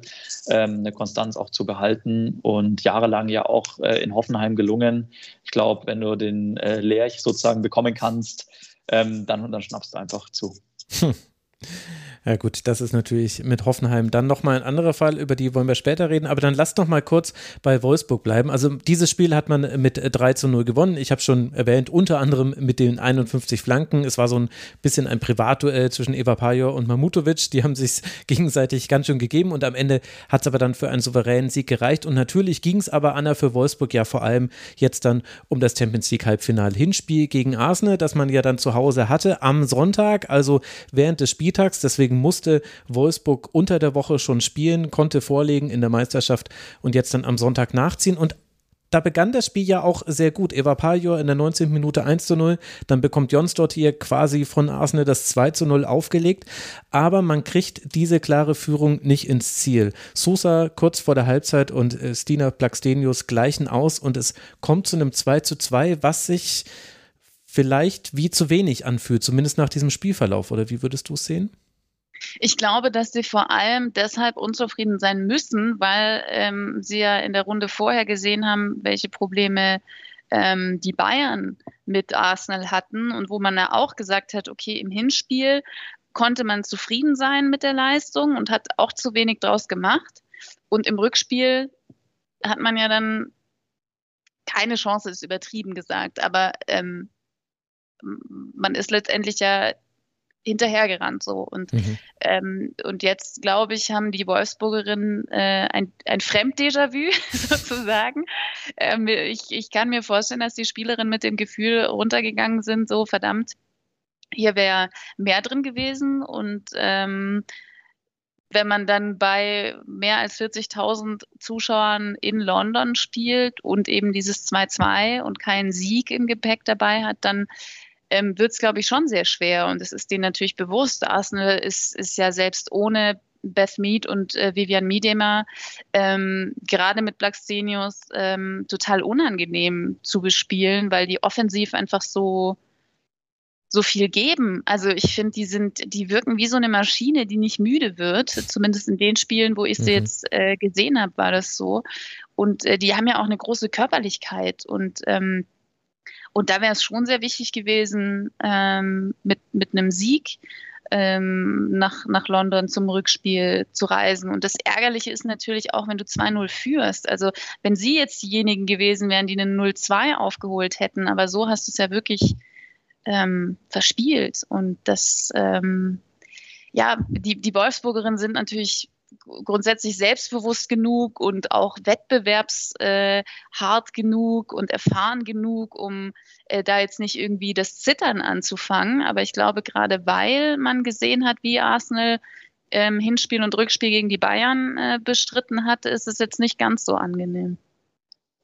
ähm, eine Konstanz auch zu behalten und jahrelang ja auch äh, in Hoffenheim gelungen. Ich glaube, wenn du den äh, Lerch sozusagen bekommen kannst, ähm, dann, dann schnappst du einfach zu. Hm. Ja gut, das ist natürlich mit Hoffenheim dann nochmal ein anderer Fall, über die wollen wir später reden, aber dann lasst noch mal kurz bei Wolfsburg bleiben. Also dieses Spiel hat man mit 3 zu 0 gewonnen. Ich habe schon erwähnt, unter anderem mit den 51 Flanken. Es war so ein bisschen ein Privatduell zwischen Eva Pajor und Mamutovic. Die haben sich gegenseitig ganz schön gegeben und am Ende hat es aber dann für einen souveränen Sieg gereicht. Und natürlich ging es aber, Anna, für Wolfsburg ja vor allem jetzt dann um das Champions League Halbfinale Hinspiel gegen Arsenal, das man ja dann zu Hause hatte am Sonntag, also während des Spieltags. Deswegen Deswegen musste Wolfsburg unter der Woche schon spielen, konnte vorlegen in der Meisterschaft und jetzt dann am Sonntag nachziehen. Und da begann das Spiel ja auch sehr gut. Eva Pajor in der 19. Minute 1 zu 0. Dann bekommt Jons dort hier quasi von Arsenal das 2 zu 0 aufgelegt. Aber man kriegt diese klare Führung nicht ins Ziel. Sosa kurz vor der Halbzeit und äh, Stina Plaxtenius gleichen aus und es kommt zu einem 2 zu 2, was sich vielleicht wie zu wenig anfühlt, zumindest nach diesem Spielverlauf. Oder wie würdest du es sehen? Ich glaube, dass sie vor allem deshalb unzufrieden sein müssen, weil ähm, sie ja in der Runde vorher gesehen haben, welche Probleme ähm, die Bayern mit Arsenal hatten und wo man ja auch gesagt hat, okay, im Hinspiel konnte man zufrieden sein mit der Leistung und hat auch zu wenig draus gemacht. Und im Rückspiel hat man ja dann keine Chance, ist übertrieben gesagt, aber ähm, man ist letztendlich ja hinterhergerannt so. Und mhm. ähm, und jetzt glaube ich haben die Wolfsburgerinnen äh, ein, ein Fremd-Déjà-vu sozusagen. Ähm, ich, ich kann mir vorstellen dass die Spielerinnen mit dem Gefühl runtergegangen sind so verdammt hier wäre mehr drin gewesen. Und ähm, wenn man dann bei mehr als 40.000 Zuschauern in London spielt und eben dieses 2-2 und keinen Sieg im Gepäck dabei hat, dann ähm, wird es, glaube ich, schon sehr schwer. Und es ist denen natürlich bewusst. Arsenal ist, ist ja selbst ohne Beth Mead und äh, Vivian Miedema ähm, gerade mit Blackstenius ähm, total unangenehm zu bespielen, weil die offensiv einfach so so viel geben. Also ich finde, die sind, die wirken wie so eine Maschine, die nicht müde wird. Zumindest in den Spielen, wo ich sie mhm. jetzt äh, gesehen habe, war das so. Und äh, die haben ja auch eine große Körperlichkeit und ähm, und da wäre es schon sehr wichtig gewesen, ähm, mit, mit einem Sieg ähm, nach, nach London zum Rückspiel zu reisen. Und das Ärgerliche ist natürlich auch, wenn du 2-0 führst. Also wenn sie jetzt diejenigen gewesen wären, die einen 0-2 aufgeholt hätten, aber so hast du es ja wirklich ähm, verspielt. Und das, ähm, ja, die, die Wolfsburgerinnen sind natürlich grundsätzlich selbstbewusst genug und auch wettbewerbshart äh, genug und erfahren genug, um äh, da jetzt nicht irgendwie das Zittern anzufangen. Aber ich glaube, gerade weil man gesehen hat, wie Arsenal ähm, Hinspiel und Rückspiel gegen die Bayern äh, bestritten hat, ist es jetzt nicht ganz so angenehm.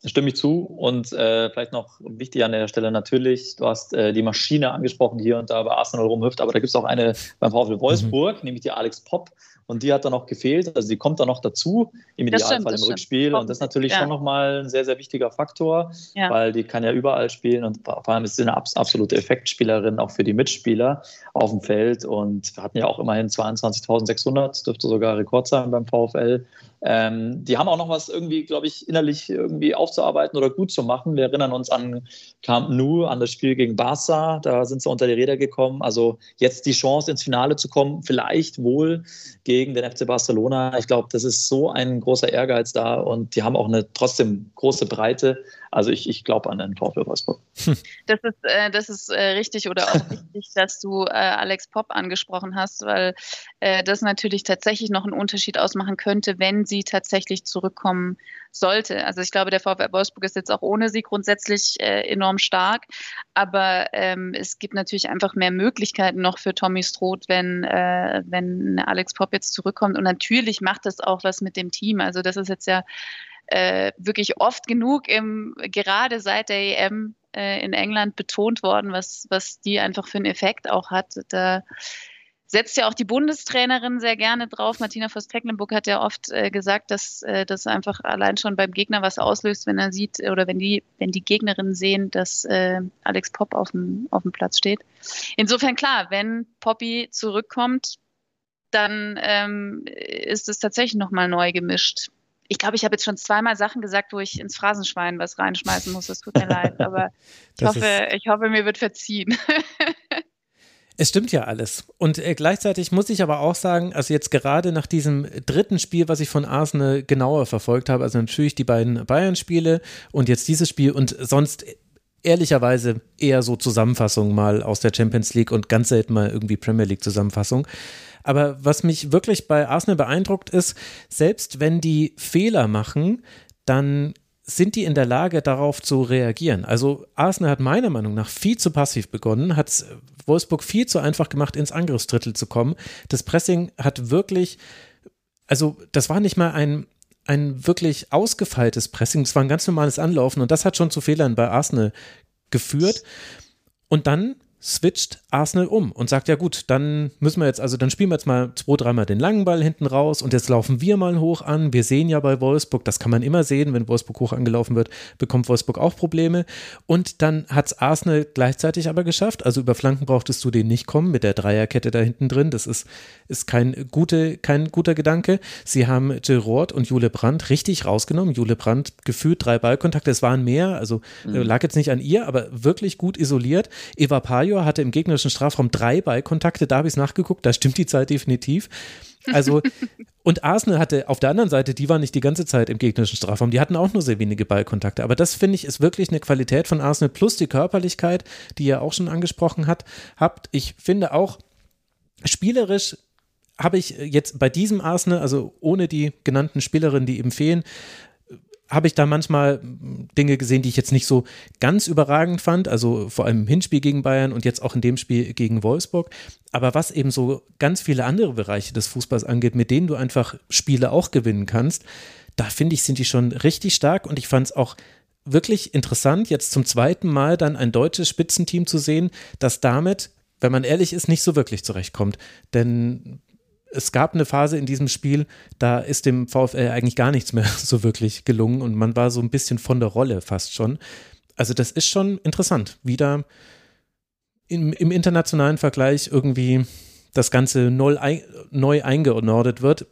Stimme ich zu. Und äh, vielleicht noch wichtig an der Stelle natürlich, du hast äh, die Maschine angesprochen, die hier und da bei Arsenal rumhüpft, aber da gibt es auch eine beim VfL Wolfsburg, mhm. nämlich die Alex Popp. Und die hat dann noch gefehlt. Also die kommt dann noch dazu, im Idealfall im Rückspiel. Und das ist natürlich ja. schon nochmal ein sehr, sehr wichtiger Faktor, ja. weil die kann ja überall spielen und vor allem ist sie eine absolute Effektspielerin auch für die Mitspieler auf dem Feld. Und wir hatten ja auch immerhin 22.600, dürfte sogar Rekord sein beim VfL. Ähm, die haben auch noch was irgendwie, glaube ich, innerlich irgendwie aufzuarbeiten oder gut zu machen. Wir erinnern uns an Camp Nou, an das Spiel gegen Barca. Da sind sie unter die Räder gekommen. Also jetzt die Chance ins Finale zu kommen, vielleicht wohl gegen den FC Barcelona. Ich glaube, das ist so ein großer Ehrgeiz da und die haben auch eine trotzdem große Breite. Also ich, ich glaube an den VfL Wolfsburg. Das ist, äh, das ist äh, richtig oder auch wichtig, dass du äh, Alex Popp angesprochen hast, weil äh, das natürlich tatsächlich noch einen Unterschied ausmachen könnte, wenn sie tatsächlich zurückkommen sollte. Also ich glaube, der VfL Wolfsburg ist jetzt auch ohne sie grundsätzlich äh, enorm stark, aber ähm, es gibt natürlich einfach mehr Möglichkeiten noch für Tommy Stroth, wenn, äh, wenn Alex Popp jetzt zurückkommt. Und natürlich macht das auch was mit dem Team. Also das ist jetzt ja äh, wirklich oft genug im, gerade seit der EM äh, in England betont worden, was, was die einfach für einen Effekt auch hat. Da setzt ja auch die Bundestrainerin sehr gerne drauf. Martina Voss-Tecklenburg hat ja oft äh, gesagt, dass äh, das einfach allein schon beim Gegner was auslöst, wenn er sieht oder wenn die, wenn die Gegnerinnen sehen, dass äh, Alex Popp auf dem, auf dem Platz steht. Insofern klar, wenn Poppy zurückkommt, dann ähm, ist es tatsächlich nochmal neu gemischt ich glaube, ich habe jetzt schon zweimal Sachen gesagt, wo ich ins Phrasenschwein was reinschmeißen muss. Das tut mir leid, aber ich hoffe, ich hoffe, mir wird verziehen. Es stimmt ja alles. Und äh, gleichzeitig muss ich aber auch sagen, also jetzt gerade nach diesem dritten Spiel, was ich von Arsenal genauer verfolgt habe, also natürlich die beiden Bayern-Spiele und jetzt dieses Spiel und sonst ehrlicherweise eher so Zusammenfassungen mal aus der Champions League und ganz selten mal irgendwie Premier League Zusammenfassung. Aber was mich wirklich bei Arsenal beeindruckt ist, selbst wenn die Fehler machen, dann sind die in der Lage, darauf zu reagieren. Also Arsenal hat meiner Meinung nach viel zu passiv begonnen, hat Wolfsburg viel zu einfach gemacht, ins Angriffsdrittel zu kommen. Das Pressing hat wirklich, also das war nicht mal ein, ein wirklich ausgefeiltes Pressing, es war ein ganz normales Anlaufen und das hat schon zu Fehlern bei Arsenal geführt. Und dann switcht Arsenal um und sagt, ja gut, dann müssen wir jetzt, also dann spielen wir jetzt mal zwei, dreimal den langen Ball hinten raus und jetzt laufen wir mal hoch an. Wir sehen ja bei Wolfsburg, das kann man immer sehen, wenn Wolfsburg hoch angelaufen wird, bekommt Wolfsburg auch Probleme. Und dann hat es Arsenal gleichzeitig aber geschafft. Also über Flanken brauchtest du den nicht kommen mit der Dreierkette da hinten drin. Das ist, ist kein, gute, kein guter Gedanke. Sie haben Gerard und Jule Brandt richtig rausgenommen. Jule Brandt gefühlt drei Ballkontakte, es waren mehr, also mhm. lag jetzt nicht an ihr, aber wirklich gut isoliert. Eva Pajo Major hatte im gegnerischen Strafraum drei Ballkontakte, da habe ich es nachgeguckt, da stimmt die Zahl definitiv. Also, und Arsenal hatte auf der anderen Seite, die waren nicht die ganze Zeit im gegnerischen Strafraum, die hatten auch nur sehr wenige Ballkontakte. Aber das finde ich ist wirklich eine Qualität von Arsenal plus die Körperlichkeit, die ihr auch schon angesprochen hat, habt. Ich finde auch, spielerisch habe ich jetzt bei diesem Arsenal, also ohne die genannten Spielerinnen, die eben fehlen, habe ich da manchmal Dinge gesehen, die ich jetzt nicht so ganz überragend fand, also vor allem im Hinspiel gegen Bayern und jetzt auch in dem Spiel gegen Wolfsburg. Aber was eben so ganz viele andere Bereiche des Fußballs angeht, mit denen du einfach Spiele auch gewinnen kannst, da finde ich, sind die schon richtig stark und ich fand es auch wirklich interessant, jetzt zum zweiten Mal dann ein deutsches Spitzenteam zu sehen, das damit, wenn man ehrlich ist, nicht so wirklich zurechtkommt. Denn es gab eine Phase in diesem Spiel, da ist dem VfL eigentlich gar nichts mehr so wirklich gelungen und man war so ein bisschen von der Rolle fast schon. Also das ist schon interessant, wie da im, im internationalen Vergleich irgendwie das Ganze neu, neu eingeordnet wird.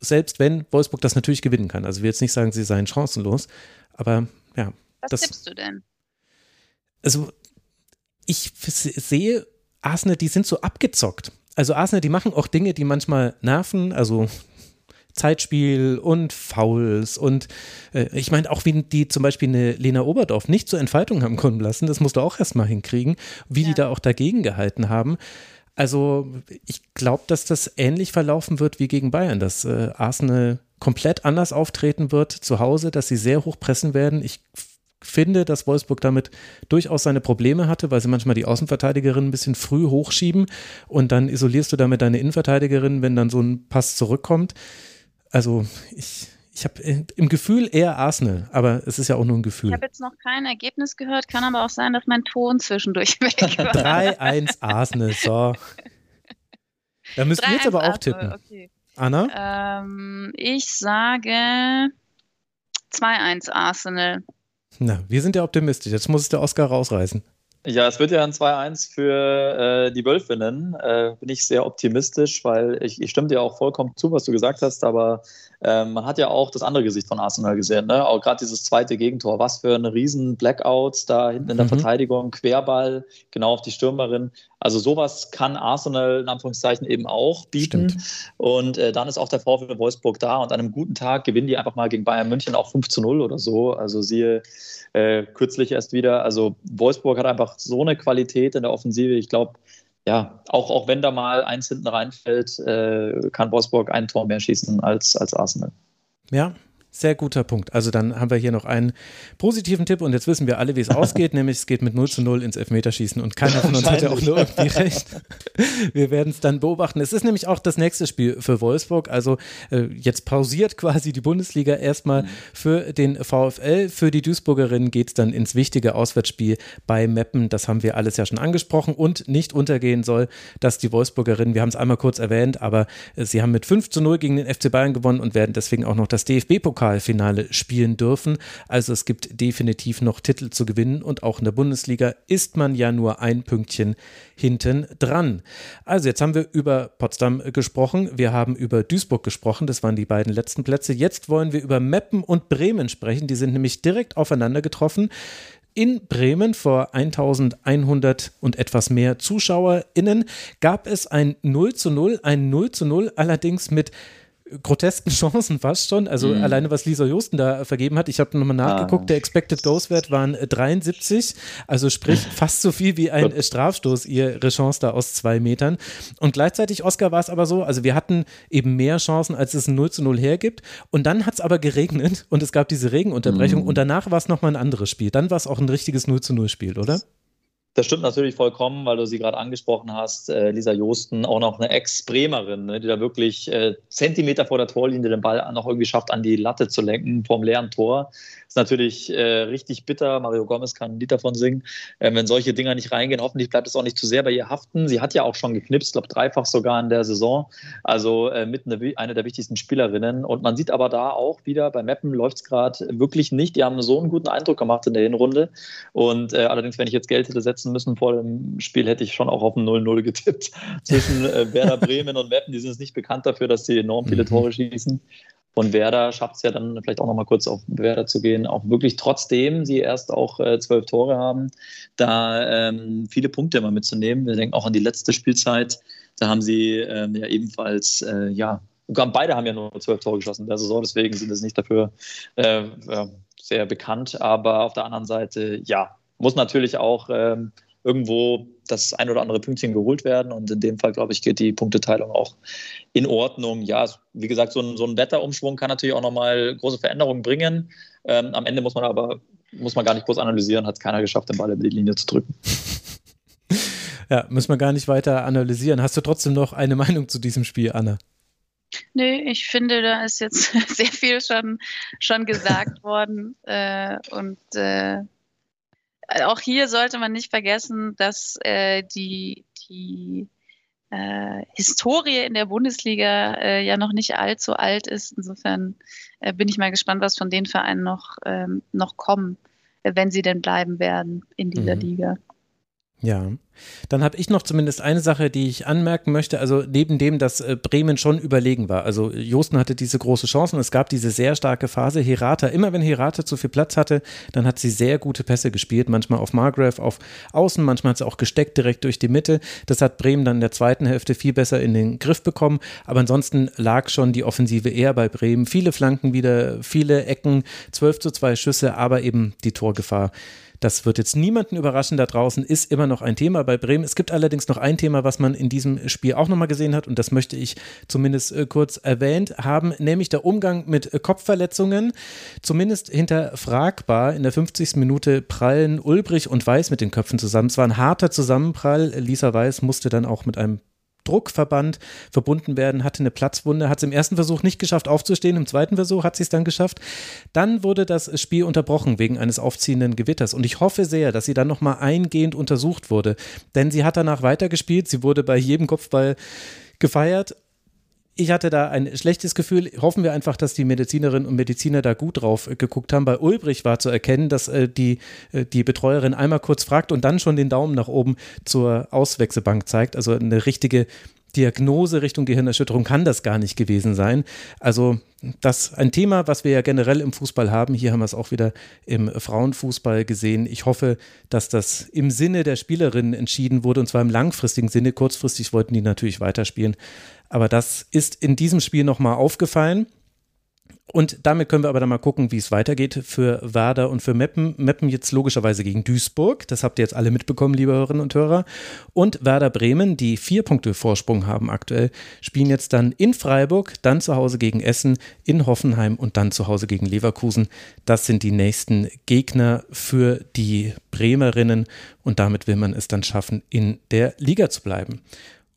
Selbst wenn Wolfsburg das natürlich gewinnen kann. Also ich will jetzt nicht sagen, sie seien chancenlos, aber ja. Was das, tippst du denn? Also ich sehe Arsenal, die sind so abgezockt also Arsenal, die machen auch Dinge, die manchmal nerven, also Zeitspiel und Fouls und äh, ich meine auch, wie die zum Beispiel eine Lena Oberdorf nicht zur Entfaltung haben kommen lassen, das musst du auch erstmal hinkriegen, wie ja. die da auch dagegen gehalten haben. Also ich glaube, dass das ähnlich verlaufen wird wie gegen Bayern, dass äh, Arsenal komplett anders auftreten wird zu Hause, dass sie sehr hoch pressen werden. Ich finde, dass Wolfsburg damit durchaus seine Probleme hatte, weil sie manchmal die Außenverteidigerin ein bisschen früh hochschieben und dann isolierst du damit deine Innenverteidigerin, wenn dann so ein Pass zurückkommt. Also ich, ich habe im Gefühl eher Arsenal, aber es ist ja auch nur ein Gefühl. Ich habe jetzt noch kein Ergebnis gehört, kann aber auch sein, dass mein Ton zwischendurch weg war. 3-1 Arsenal, so. Da müsst ihr jetzt aber auch tippen. Okay. Anna? Ähm, ich sage 2-1 Arsenal. Na, wir sind ja optimistisch. Jetzt muss es der Oscar rausreißen. Ja, es wird ja ein 2-1 für äh, die Wölfinnen. Äh, bin ich sehr optimistisch, weil ich, ich stimme dir auch vollkommen zu, was du gesagt hast, aber äh, man hat ja auch das andere Gesicht von Arsenal gesehen. Ne? Auch gerade dieses zweite Gegentor. Was für ein riesen Blackout da hinten in der mhm. Verteidigung, Querball, genau auf die Stürmerin. Also sowas kann Arsenal in Anführungszeichen eben auch bieten. Stimmt. Und äh, dann ist auch der VfL Wolfsburg da und an einem guten Tag gewinnen die einfach mal gegen Bayern München auch 5 zu 0 oder so. Also siehe äh, kürzlich erst wieder. Also Wolfsburg hat einfach so eine Qualität in der Offensive. Ich glaube, ja, auch, auch wenn da mal eins hinten reinfällt, äh, kann Wolfsburg ein Tor mehr schießen als, als Arsenal. Ja, sehr guter Punkt. Also dann haben wir hier noch einen positiven Tipp und jetzt wissen wir alle, wie es ausgeht, nämlich es geht mit 0 zu 0 ins Elfmeterschießen und keiner von uns hat ja auch nur irgendwie recht. Wir werden es dann beobachten. Es ist nämlich auch das nächste Spiel für Wolfsburg. Also äh, jetzt pausiert quasi die Bundesliga erstmal mhm. für den VfL. Für die Duisburgerinnen geht es dann ins wichtige Auswärtsspiel bei Meppen. Das haben wir alles ja schon angesprochen und nicht untergehen soll, dass die Wolfsburgerinnen, wir haben es einmal kurz erwähnt, aber äh, sie haben mit 5 zu 0 gegen den FC Bayern gewonnen und werden deswegen auch noch das DFB-Pokal Pokalfinale spielen dürfen. Also es gibt definitiv noch Titel zu gewinnen und auch in der Bundesliga ist man ja nur ein Pünktchen hinten dran. Also jetzt haben wir über Potsdam gesprochen, wir haben über Duisburg gesprochen, das waren die beiden letzten Plätze. Jetzt wollen wir über Meppen und Bremen sprechen, die sind nämlich direkt aufeinander getroffen in Bremen vor 1100 und etwas mehr ZuschauerInnen gab es ein 0 zu 0, ein 0 zu 0 allerdings mit grotesken Chancen fast schon. Also mhm. alleine, was Lisa Josten da vergeben hat. Ich habe nochmal nachgeguckt, ah. der Expected Goals-Wert waren 73, äh, also sprich fast so viel wie ein Strafstoß, ihre Chance da aus zwei Metern. Und gleichzeitig, Oscar, war es aber so, also wir hatten eben mehr Chancen, als es ein 0 zu 0 hergibt. Und dann hat es aber geregnet und es gab diese Regenunterbrechung mhm. und danach war es nochmal ein anderes Spiel. Dann war es auch ein richtiges 0 zu 0 Spiel, oder? Das stimmt natürlich vollkommen, weil du sie gerade angesprochen hast, äh, Lisa Josten, auch noch eine Ex-Bremerin, ne, die da wirklich äh, Zentimeter vor der Torlinie den Ball noch irgendwie schafft, an die Latte zu lenken vom leeren Tor. Ist natürlich äh, richtig bitter. Mario Gomez kann ein Lied davon singen. Ähm, wenn solche Dinger nicht reingehen, hoffentlich bleibt es auch nicht zu sehr bei ihr haften. Sie hat ja auch schon geknipst, glaube dreifach sogar in der Saison. Also äh, mit eine, eine, der wichtigsten Spielerinnen. Und man sieht aber da auch wieder, bei Meppen läuft es gerade wirklich nicht. Die haben so einen guten Eindruck gemacht in der Hinrunde. Und äh, allerdings, wenn ich jetzt Geld hätte setzen müssen vor dem Spiel, hätte ich schon auch auf ein 0-0 getippt zwischen äh, Werder Bremen und Meppen. Die sind es nicht bekannt dafür, dass sie enorm viele mhm. Tore schießen. Und Werder schafft es ja dann vielleicht auch nochmal kurz auf Werder zu gehen, auch wirklich trotzdem sie erst auch äh, zwölf Tore haben, da ähm, viele Punkte immer mitzunehmen. Wir denken auch an die letzte Spielzeit, da haben sie ähm, ja ebenfalls, äh, ja, beide haben ja nur zwölf Tore geschossen der Saison, deswegen sind es nicht dafür äh, sehr bekannt. Aber auf der anderen Seite, ja, muss natürlich auch ähm, irgendwo das ein oder andere Pünktchen geholt werden. Und in dem Fall, glaube ich, geht die Punkteteilung auch in Ordnung. Ja, wie gesagt, so ein, so ein Wetterumschwung kann natürlich auch nochmal große Veränderungen bringen. Ähm, am Ende muss man aber muss man gar nicht groß analysieren, hat es keiner geschafft, den Ball in die Linie zu drücken. Ja, müssen wir gar nicht weiter analysieren. Hast du trotzdem noch eine Meinung zu diesem Spiel, Anna? Nee, ich finde, da ist jetzt sehr viel schon, schon gesagt worden. Äh, und äh, auch hier sollte man nicht vergessen, dass äh, die, die äh, Historie in der Bundesliga äh, ja noch nicht allzu alt ist. Insofern äh, bin ich mal gespannt, was von den Vereinen noch, ähm, noch kommen, wenn sie denn bleiben werden in dieser mhm. Liga. Ja, dann habe ich noch zumindest eine Sache, die ich anmerken möchte. Also neben dem, dass äh, Bremen schon überlegen war. Also Josten hatte diese große Chance und es gab diese sehr starke Phase. Herata, immer wenn Herata zu viel Platz hatte, dann hat sie sehr gute Pässe gespielt. Manchmal auf Margrave, auf Außen, manchmal hat sie auch gesteckt direkt durch die Mitte. Das hat Bremen dann in der zweiten Hälfte viel besser in den Griff bekommen. Aber ansonsten lag schon die Offensive eher bei Bremen. Viele Flanken wieder, viele Ecken, 12 zu 2 Schüsse, aber eben die Torgefahr das wird jetzt niemanden überraschen da draußen, ist immer noch ein Thema bei Bremen. Es gibt allerdings noch ein Thema, was man in diesem Spiel auch nochmal gesehen hat und das möchte ich zumindest äh, kurz erwähnt haben, nämlich der Umgang mit äh, Kopfverletzungen. Zumindest hinterfragbar. In der 50. Minute prallen Ulbrich und Weiß mit den Köpfen zusammen. Es war ein harter Zusammenprall. Lisa Weiß musste dann auch mit einem Druckverband verbunden werden, hatte eine Platzwunde, hat es im ersten Versuch nicht geschafft aufzustehen, im zweiten Versuch hat sie es dann geschafft. Dann wurde das Spiel unterbrochen wegen eines aufziehenden Gewitters. Und ich hoffe sehr, dass sie dann nochmal eingehend untersucht wurde, denn sie hat danach weitergespielt, sie wurde bei jedem Kopfball gefeiert ich hatte da ein schlechtes Gefühl. Hoffen wir einfach, dass die Medizinerinnen und Mediziner da gut drauf äh, geguckt haben. Bei Ulbrich war zu erkennen, dass äh, die, äh, die Betreuerin einmal kurz fragt und dann schon den Daumen nach oben zur Auswechselbank zeigt. Also eine richtige Diagnose Richtung Gehirnerschütterung kann das gar nicht gewesen sein. Also das ein Thema, was wir ja generell im Fußball haben. Hier haben wir es auch wieder im Frauenfußball gesehen. Ich hoffe, dass das im Sinne der Spielerinnen entschieden wurde und zwar im langfristigen Sinne. Kurzfristig wollten die natürlich weiterspielen. Aber das ist in diesem Spiel nochmal aufgefallen. Und damit können wir aber dann mal gucken, wie es weitergeht für Werder und für Meppen. Meppen jetzt logischerweise gegen Duisburg. Das habt ihr jetzt alle mitbekommen, liebe Hörerinnen und Hörer. Und Werder Bremen, die vier Punkte Vorsprung haben aktuell, spielen jetzt dann in Freiburg, dann zu Hause gegen Essen, in Hoffenheim und dann zu Hause gegen Leverkusen. Das sind die nächsten Gegner für die Bremerinnen. Und damit will man es dann schaffen, in der Liga zu bleiben.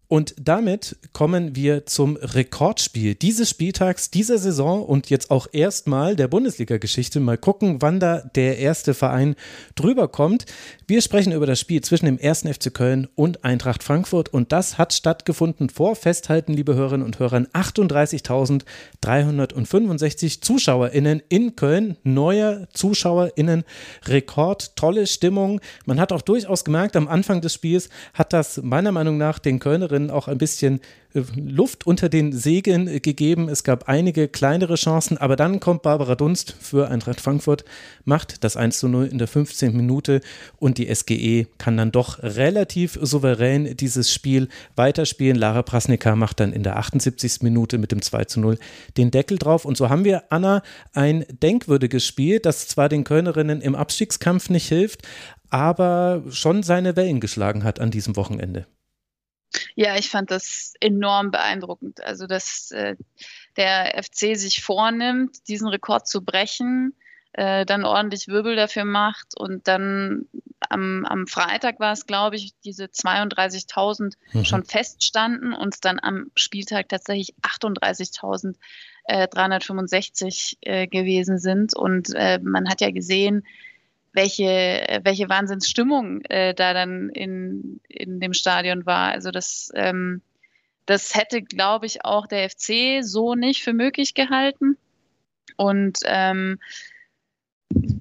Und damit kommen wir zum Rekordspiel dieses Spieltags, dieser Saison und jetzt auch erstmal der Bundesliga-Geschichte. Mal gucken, wann da der erste Verein drüber kommt. Wir sprechen über das Spiel zwischen dem 1. FC Köln und Eintracht Frankfurt und das hat stattgefunden vor Festhalten, liebe Hörerinnen und Hörer, 38.365 ZuschauerInnen in Köln. Neuer ZuschauerInnen Rekord, tolle Stimmung. Man hat auch durchaus gemerkt, am Anfang des Spiels hat das meiner Meinung nach den Kölnerinnen auch ein bisschen Luft unter den Segeln gegeben. Es gab einige kleinere Chancen, aber dann kommt Barbara Dunst für Eintracht Frankfurt, macht das 1 zu 0 in der 15. Minute und die SGE kann dann doch relativ souverän dieses Spiel weiterspielen. Lara Prasnika macht dann in der 78. Minute mit dem 2 zu 0 den Deckel drauf. Und so haben wir, Anna, ein denkwürdiges Spiel, das zwar den Kölnerinnen im Abstiegskampf nicht hilft, aber schon seine Wellen geschlagen hat an diesem Wochenende. Ja, ich fand das enorm beeindruckend. Also, dass äh, der FC sich vornimmt, diesen Rekord zu brechen, äh, dann ordentlich Wirbel dafür macht und dann am, am Freitag war es, glaube ich, diese 32.000 mhm. schon feststanden und dann am Spieltag tatsächlich 38.365 äh, äh, gewesen sind. Und äh, man hat ja gesehen, welche, welche Wahnsinnsstimmung äh, da dann in, in dem Stadion war. Also das, ähm, das hätte, glaube ich, auch der FC so nicht für möglich gehalten. Und ähm,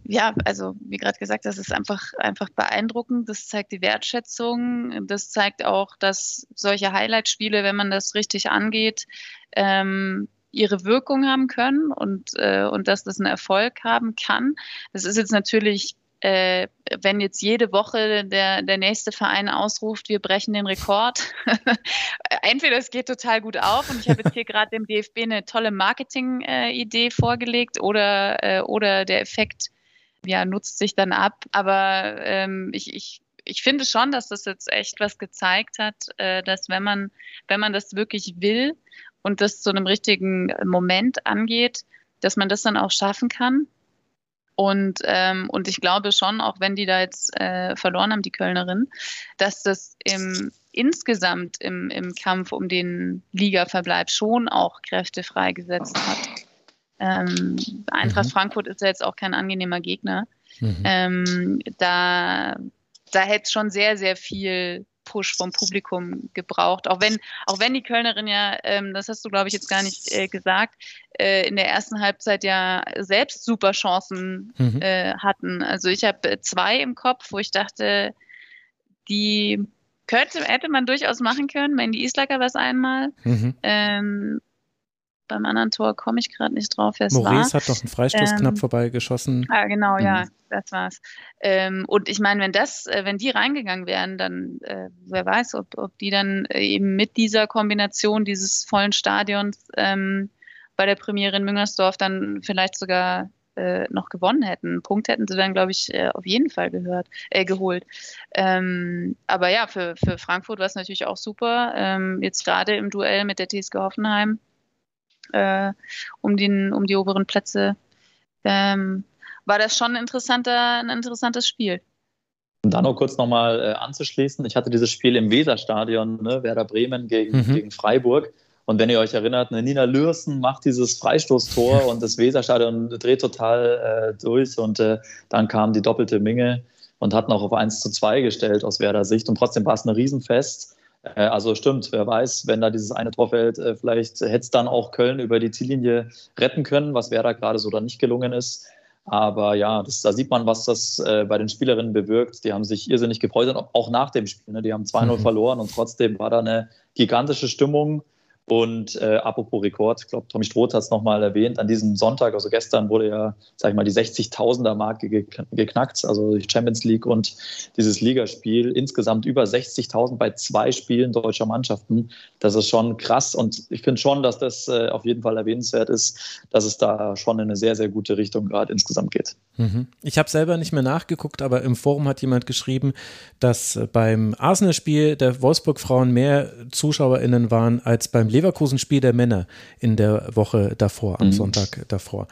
ja, also wie gerade gesagt, das ist einfach, einfach beeindruckend. Das zeigt die Wertschätzung. Das zeigt auch, dass solche Highlight-Spiele, wenn man das richtig angeht, ähm, ihre Wirkung haben können und, äh, und dass das einen Erfolg haben kann. Das ist jetzt natürlich äh, wenn jetzt jede Woche der, der nächste Verein ausruft, wir brechen den Rekord, entweder es geht total gut auf und ich habe jetzt hier gerade dem DFB eine tolle Marketing-Idee vorgelegt oder, äh, oder der Effekt ja, nutzt sich dann ab. Aber ähm, ich, ich, ich finde schon, dass das jetzt echt was gezeigt hat, äh, dass wenn man, wenn man das wirklich will und das zu einem richtigen Moment angeht, dass man das dann auch schaffen kann. Und, ähm, und ich glaube schon, auch wenn die da jetzt äh, verloren haben, die Kölnerin, dass das im, insgesamt im, im Kampf um den Ligaverbleib schon auch Kräfte freigesetzt hat. Ähm, Eintracht mhm. Frankfurt ist ja jetzt auch kein angenehmer Gegner. Mhm. Ähm, da da hätte es schon sehr, sehr viel Push vom Publikum gebraucht. Auch wenn, auch wenn die Kölnerin ja, ähm, das hast du, glaube ich, jetzt gar nicht äh, gesagt, äh, in der ersten Halbzeit ja selbst super Chancen mhm. äh, hatten. Also ich habe zwei im Kopf, wo ich dachte, die könnte, hätte man durchaus machen können. Mandy Islacker war es einmal. Mhm. Ähm, beim anderen Tor komme ich gerade nicht drauf, wer es war. Maurice hat doch einen Freistoß ähm, knapp vorbeigeschossen. Ah, genau, mhm. ja, das war's. Ähm, und ich meine, wenn das, äh, wenn die reingegangen wären, dann äh, wer weiß, ob, ob die dann eben mit dieser Kombination dieses vollen Stadions ähm, bei der Premiere in Müngersdorf dann vielleicht sogar äh, noch gewonnen hätten. Einen Punkt hätten sie dann, glaube ich, äh, auf jeden Fall gehört, äh, geholt. Ähm, aber ja, für, für Frankfurt war es natürlich auch super. Ähm, jetzt gerade im Duell mit der TSG Hoffenheim äh, um, den, um die oberen Plätze, ähm, war das schon ein, interessanter, ein interessantes Spiel. Um da noch kurz nochmal äh, anzuschließen, ich hatte dieses Spiel im Weserstadion, ne, Werder Bremen gegen, mhm. gegen Freiburg. Und wenn ihr euch erinnert, eine Nina Lürsen macht dieses Freistoßtor und das Weserstadion dreht total äh, durch und äh, dann kam die doppelte Minge und hat noch auf 1 zu 2 gestellt aus Werder Sicht und trotzdem war es ein Riesenfest. Äh, also stimmt, wer weiß, wenn da dieses eine Tor fällt, äh, vielleicht hätte es dann auch Köln über die Ziellinie retten können, was wer da gerade so dann nicht gelungen ist. Aber ja, das, da sieht man, was das äh, bei den Spielerinnen bewirkt. Die haben sich irrsinnig gefreut, auch nach dem Spiel. Ne? Die haben 2-0 mhm. verloren und trotzdem war da eine gigantische Stimmung. Und äh, apropos Rekord, ich glaube, Tommy Stroth hat es nochmal erwähnt, an diesem Sonntag, also gestern wurde ja, sag ich mal, die 60.000er-Marke geknackt, also die Champions League und dieses Ligaspiel. Insgesamt über 60.000 bei zwei Spielen deutscher Mannschaften. Das ist schon krass und ich finde schon, dass das äh, auf jeden Fall erwähnenswert ist, dass es da schon in eine sehr, sehr gute Richtung gerade insgesamt geht. Mhm. Ich habe selber nicht mehr nachgeguckt, aber im Forum hat jemand geschrieben, dass beim Arsenal-Spiel der Wolfsburg-Frauen mehr ZuschauerInnen waren als beim Leverkusen-Spiel der Männer in der Woche davor, am mhm. Sonntag davor.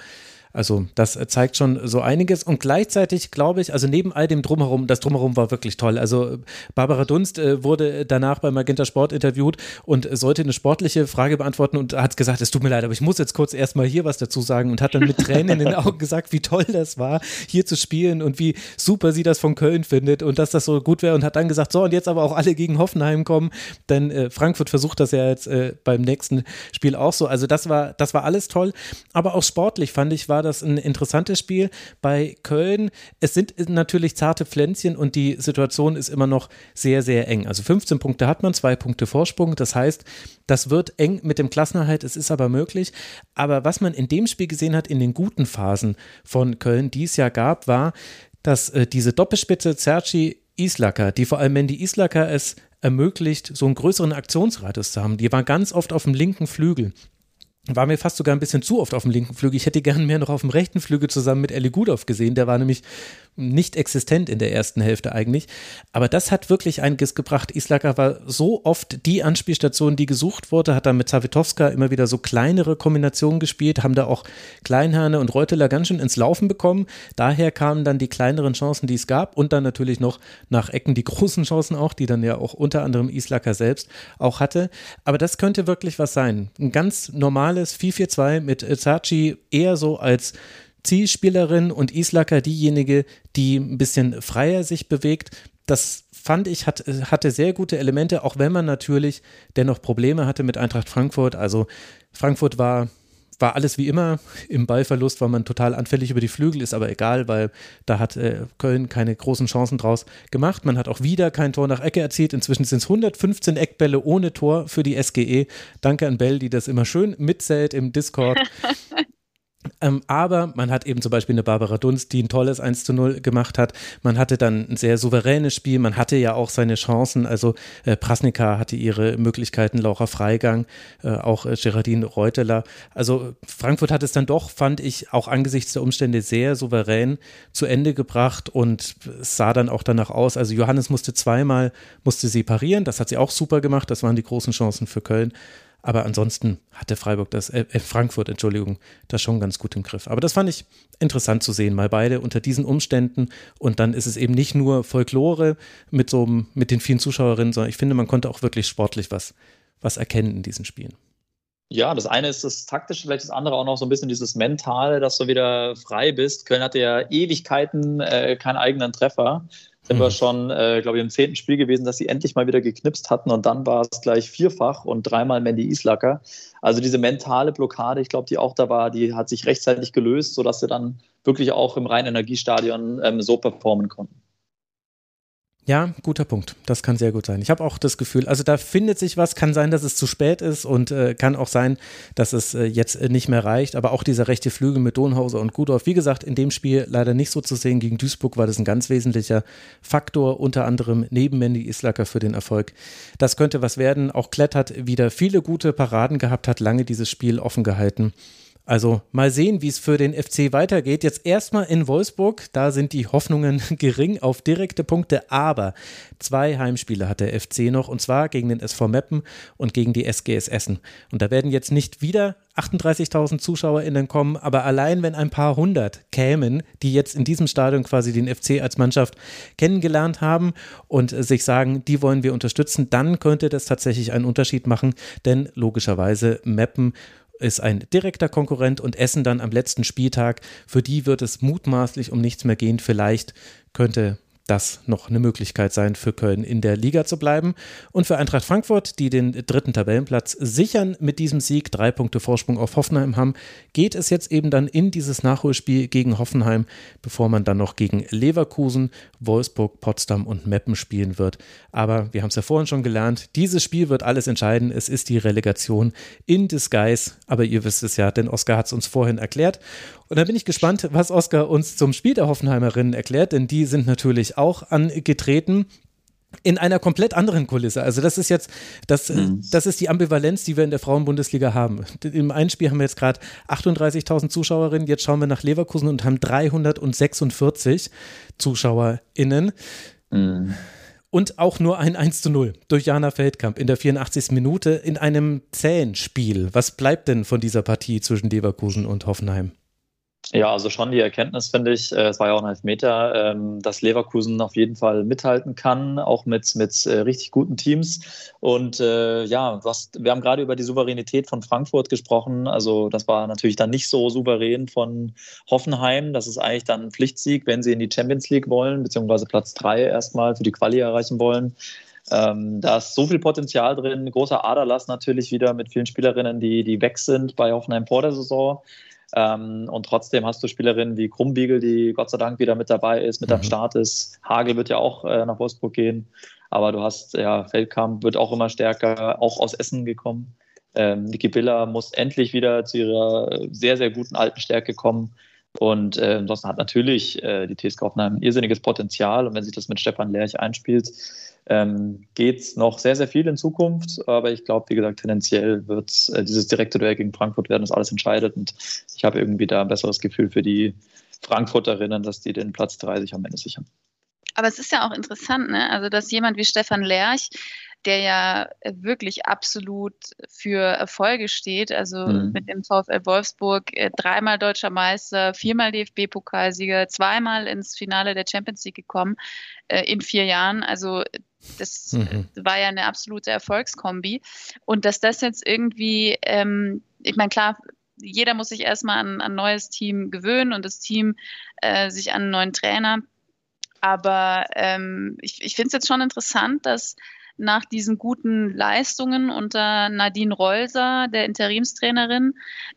Also das zeigt schon so einiges und gleichzeitig glaube ich, also neben all dem Drumherum, das Drumherum war wirklich toll. Also Barbara Dunst äh, wurde danach beim Magenta Sport interviewt und sollte eine sportliche Frage beantworten und hat gesagt, es tut mir leid, aber ich muss jetzt kurz erstmal hier was dazu sagen und hat dann mit Tränen in den Augen gesagt, wie toll das war, hier zu spielen und wie super sie das von Köln findet und dass das so gut wäre und hat dann gesagt, so und jetzt aber auch alle gegen Hoffenheim kommen, denn äh, Frankfurt versucht das ja jetzt äh, beim nächsten Spiel auch so. Also das war, das war alles toll, aber auch sportlich fand ich, war das ein interessantes Spiel. Bei Köln, es sind natürlich zarte Pflänzchen und die Situation ist immer noch sehr, sehr eng. Also 15 Punkte hat man, zwei Punkte Vorsprung. Das heißt, das wird eng mit dem Klassenerhalt, es ist aber möglich. Aber was man in dem Spiel gesehen hat, in den guten Phasen von Köln, die es ja gab, war, dass äh, diese Doppelspitze Zerci Islacker, die vor allem Mandy Islacker es ermöglicht, so einen größeren Aktionsradius zu haben. Die war ganz oft auf dem linken Flügel war mir fast sogar ein bisschen zu oft auf dem linken Flügel. Ich hätte gern mehr noch auf dem rechten Flügel zusammen mit Ellie Gudov gesehen. Der war nämlich nicht existent in der ersten Hälfte eigentlich. Aber das hat wirklich einiges gebracht. Islaka war so oft die Anspielstation, die gesucht wurde, hat dann mit Zawitowska immer wieder so kleinere Kombinationen gespielt, haben da auch Kleinherne und Reuteler ganz schön ins Laufen bekommen. Daher kamen dann die kleineren Chancen, die es gab und dann natürlich noch nach Ecken die großen Chancen auch, die dann ja auch unter anderem Islaka selbst auch hatte. Aber das könnte wirklich was sein. Ein ganz normales 4-4-2 mit Zachi eher so als Zielspielerin und Islaka diejenige, die ein bisschen freier sich bewegt. Das fand ich, hat, hatte sehr gute Elemente, auch wenn man natürlich dennoch Probleme hatte mit Eintracht Frankfurt. Also Frankfurt war war alles wie immer. Im Ballverlust war man total anfällig über die Flügel, ist aber egal, weil da hat äh, Köln keine großen Chancen draus gemacht. Man hat auch wieder kein Tor nach Ecke erzielt. Inzwischen sind es 115 Eckbälle ohne Tor für die SGE. Danke an Bell, die das immer schön mitzählt im Discord. Ähm, aber man hat eben zum Beispiel eine Barbara Dunst, die ein tolles 1 zu 0 gemacht hat. Man hatte dann ein sehr souveränes Spiel. Man hatte ja auch seine Chancen. Also äh, Prasnika hatte ihre Möglichkeiten, Laura Freigang, äh, auch äh, Geraldine Reuteler. Also Frankfurt hat es dann doch, fand ich, auch angesichts der Umstände sehr souverän zu Ende gebracht und es sah dann auch danach aus. Also Johannes musste zweimal, musste sie parieren. Das hat sie auch super gemacht. Das waren die großen Chancen für Köln. Aber ansonsten hatte Freiburg das, äh, äh, Frankfurt, Entschuldigung, das schon ganz gut im Griff. Aber das fand ich interessant zu sehen, mal beide unter diesen Umständen. Und dann ist es eben nicht nur Folklore mit so, mit den vielen Zuschauerinnen, sondern ich finde, man konnte auch wirklich sportlich was, was erkennen in diesen Spielen. Ja, das eine ist das Taktische, vielleicht das andere auch noch so ein bisschen dieses Mentale, dass du wieder frei bist. Köln hatte ja Ewigkeiten äh, keinen eigenen Treffer sind mhm. wir schon, äh, glaube ich, im zehnten Spiel gewesen, dass sie endlich mal wieder geknipst hatten und dann war es gleich vierfach und dreimal Mandy Islacker. Also diese mentale Blockade, ich glaube, die auch da war, die hat sich rechtzeitig gelöst, sodass sie dann wirklich auch im reinen Energiestadion ähm, so performen konnten. Ja, guter Punkt. Das kann sehr gut sein. Ich habe auch das Gefühl, also da findet sich was, kann sein, dass es zu spät ist und äh, kann auch sein, dass es äh, jetzt äh, nicht mehr reicht. Aber auch dieser rechte Flügel mit Donhauser und Gudorf, wie gesagt, in dem Spiel leider nicht so zu sehen. Gegen Duisburg war das ein ganz wesentlicher Faktor, unter anderem neben Mandy Islacker für den Erfolg. Das könnte was werden. Auch Klett hat wieder viele gute Paraden gehabt, hat lange dieses Spiel offen gehalten. Also mal sehen, wie es für den FC weitergeht. Jetzt erstmal in Wolfsburg, da sind die Hoffnungen gering auf direkte Punkte, aber zwei Heimspiele hat der FC noch und zwar gegen den SV Meppen und gegen die SGS Essen. Und da werden jetzt nicht wieder 38.000 ZuschauerInnen kommen, aber allein wenn ein paar hundert kämen, die jetzt in diesem Stadion quasi den FC als Mannschaft kennengelernt haben und sich sagen, die wollen wir unterstützen, dann könnte das tatsächlich einen Unterschied machen, denn logischerweise Meppen ist ein direkter Konkurrent und Essen dann am letzten Spieltag. Für die wird es mutmaßlich um nichts mehr gehen. Vielleicht könnte das noch eine Möglichkeit sein, für Köln in der Liga zu bleiben. Und für Eintracht Frankfurt, die den dritten Tabellenplatz sichern mit diesem Sieg, drei Punkte Vorsprung auf Hoffenheim haben, geht es jetzt eben dann in dieses Nachholspiel gegen Hoffenheim, bevor man dann noch gegen Leverkusen, Wolfsburg, Potsdam und Meppen spielen wird. Aber wir haben es ja vorhin schon gelernt, dieses Spiel wird alles entscheiden. Es ist die Relegation in Disguise. Aber ihr wisst es ja, denn Oskar hat es uns vorhin erklärt. Und da bin ich gespannt, was Oskar uns zum Spiel der Hoffenheimerinnen erklärt, denn die sind natürlich auch angetreten in einer komplett anderen Kulisse. Also das ist jetzt, das, mhm. das ist die Ambivalenz, die wir in der Frauenbundesliga haben. Im einen Spiel haben wir jetzt gerade 38.000 Zuschauerinnen, jetzt schauen wir nach Leverkusen und haben 346 ZuschauerInnen. Mhm. Und auch nur ein 1 zu 0 durch Jana Feldkamp in der 84. Minute in einem zähen Spiel. Was bleibt denn von dieser Partie zwischen Leverkusen und Hoffenheim? Ja, also schon die Erkenntnis, finde ich, äh, es war ja auch ein Elfmeter, ähm, dass Leverkusen auf jeden Fall mithalten kann, auch mit, mit äh, richtig guten Teams. Und äh, ja, was, wir haben gerade über die Souveränität von Frankfurt gesprochen. Also das war natürlich dann nicht so souverän von Hoffenheim. Das ist eigentlich dann ein Pflichtsieg, wenn sie in die Champions League wollen, beziehungsweise Platz drei erstmal für die Quali erreichen wollen. Ähm, da ist so viel Potenzial drin, großer Aderlass natürlich wieder mit vielen Spielerinnen, die, die weg sind bei Hoffenheim vor der Saison. Ähm, und trotzdem hast du Spielerinnen wie Krumbiegel, die Gott sei Dank wieder mit dabei ist, mit mhm. am Start ist. Hagel wird ja auch äh, nach Wolfsburg gehen. Aber du hast, ja, Feldkamp wird auch immer stärker, auch aus Essen gekommen. Ähm, Niki Biller muss endlich wieder zu ihrer sehr, sehr guten alten Stärke kommen. Und äh, ansonsten hat natürlich äh, die TSG Hoffenheim ein irrsinniges Potenzial. Und wenn sich das mit Stefan Lerch einspielt, ähm, geht es noch sehr, sehr viel in Zukunft. Aber ich glaube, wie gesagt, tendenziell wird äh, dieses direkte Duell gegen Frankfurt werden, das alles entscheidet. Und ich habe irgendwie da ein besseres Gefühl für die Frankfurterinnen, dass die den Platz 30 am Ende sichern. Aber es ist ja auch interessant, ne? also dass jemand wie Stefan Lerch der ja wirklich absolut für Erfolge steht. Also mhm. mit dem VfL Wolfsburg äh, dreimal deutscher Meister, viermal DFB-Pokalsieger, zweimal ins Finale der Champions League gekommen äh, in vier Jahren. Also das mhm. war ja eine absolute Erfolgskombi. Und dass das jetzt irgendwie, ähm, ich meine, klar, jeder muss sich erstmal an ein neues Team gewöhnen und das Team äh, sich an einen neuen Trainer. Aber ähm, ich, ich finde es jetzt schon interessant, dass nach diesen guten Leistungen unter Nadine Rolser, der Interimstrainerin,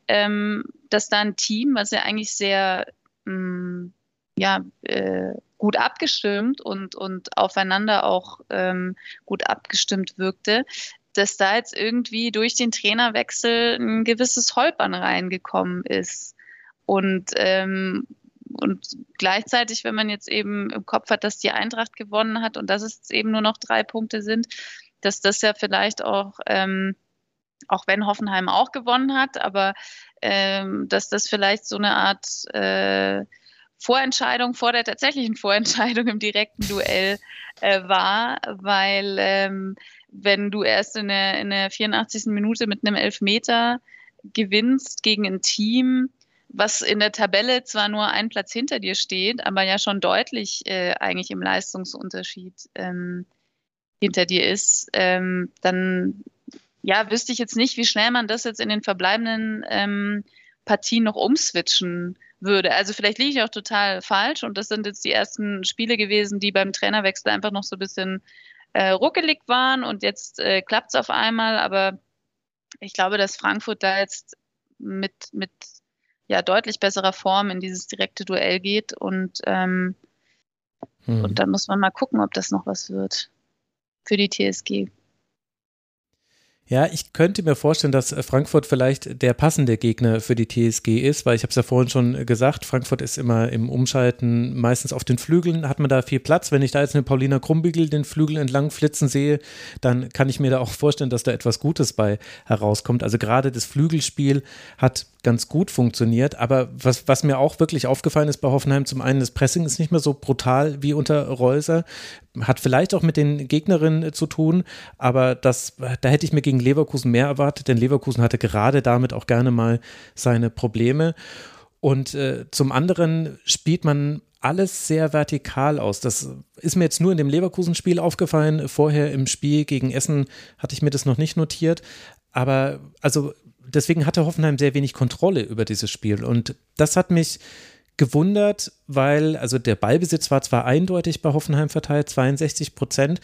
ähm, dass da ein Team, was ja eigentlich sehr mh, mm, ja, äh, gut abgestimmt und, und aufeinander auch ähm, gut abgestimmt wirkte, dass da jetzt irgendwie durch den Trainerwechsel ein gewisses Holpern reingekommen ist. Und, ähm, und gleichzeitig, wenn man jetzt eben im Kopf hat, dass die Eintracht gewonnen hat und dass es eben nur noch drei Punkte sind, dass das ja vielleicht auch, ähm, auch wenn Hoffenheim auch gewonnen hat, aber ähm, dass das vielleicht so eine Art äh, Vorentscheidung vor der tatsächlichen Vorentscheidung im direkten Duell äh, war, weil ähm, wenn du erst in der, in der 84. Minute mit einem Elfmeter gewinnst gegen ein Team, was in der Tabelle zwar nur einen Platz hinter dir steht, aber ja schon deutlich äh, eigentlich im Leistungsunterschied ähm, hinter dir ist, ähm, dann ja, wüsste ich jetzt nicht, wie schnell man das jetzt in den verbleibenden ähm, Partien noch umswitchen würde. Also vielleicht liege ich auch total falsch und das sind jetzt die ersten Spiele gewesen, die beim Trainerwechsel einfach noch so ein bisschen äh, ruckelig waren und jetzt äh, klappt es auf einmal, aber ich glaube, dass Frankfurt da jetzt mit, mit ja, deutlich besserer Form in dieses direkte Duell geht und, ähm, hm. und dann muss man mal gucken, ob das noch was wird für die TSG. Ja, ich könnte mir vorstellen, dass Frankfurt vielleicht der passende Gegner für die TSG ist, weil ich habe es ja vorhin schon gesagt, Frankfurt ist immer im Umschalten meistens auf den Flügeln, hat man da viel Platz. Wenn ich da jetzt eine Paulina Krumbiegel den Flügel entlang flitzen sehe, dann kann ich mir da auch vorstellen, dass da etwas Gutes bei herauskommt. Also gerade das Flügelspiel hat ganz gut funktioniert. Aber was, was mir auch wirklich aufgefallen ist bei Hoffenheim, zum einen, das Pressing ist nicht mehr so brutal wie unter Reuser. Hat vielleicht auch mit den Gegnerinnen zu tun, aber das, da hätte ich mir gegen Leverkusen mehr erwartet, denn Leverkusen hatte gerade damit auch gerne mal seine Probleme. Und äh, zum anderen spielt man alles sehr vertikal aus. Das ist mir jetzt nur in dem Leverkusen-Spiel aufgefallen. Vorher im Spiel gegen Essen hatte ich mir das noch nicht notiert. Aber also deswegen hatte Hoffenheim sehr wenig Kontrolle über dieses Spiel. Und das hat mich gewundert, weil, also der Ballbesitz war zwar eindeutig bei Hoffenheim verteilt, 62 Prozent,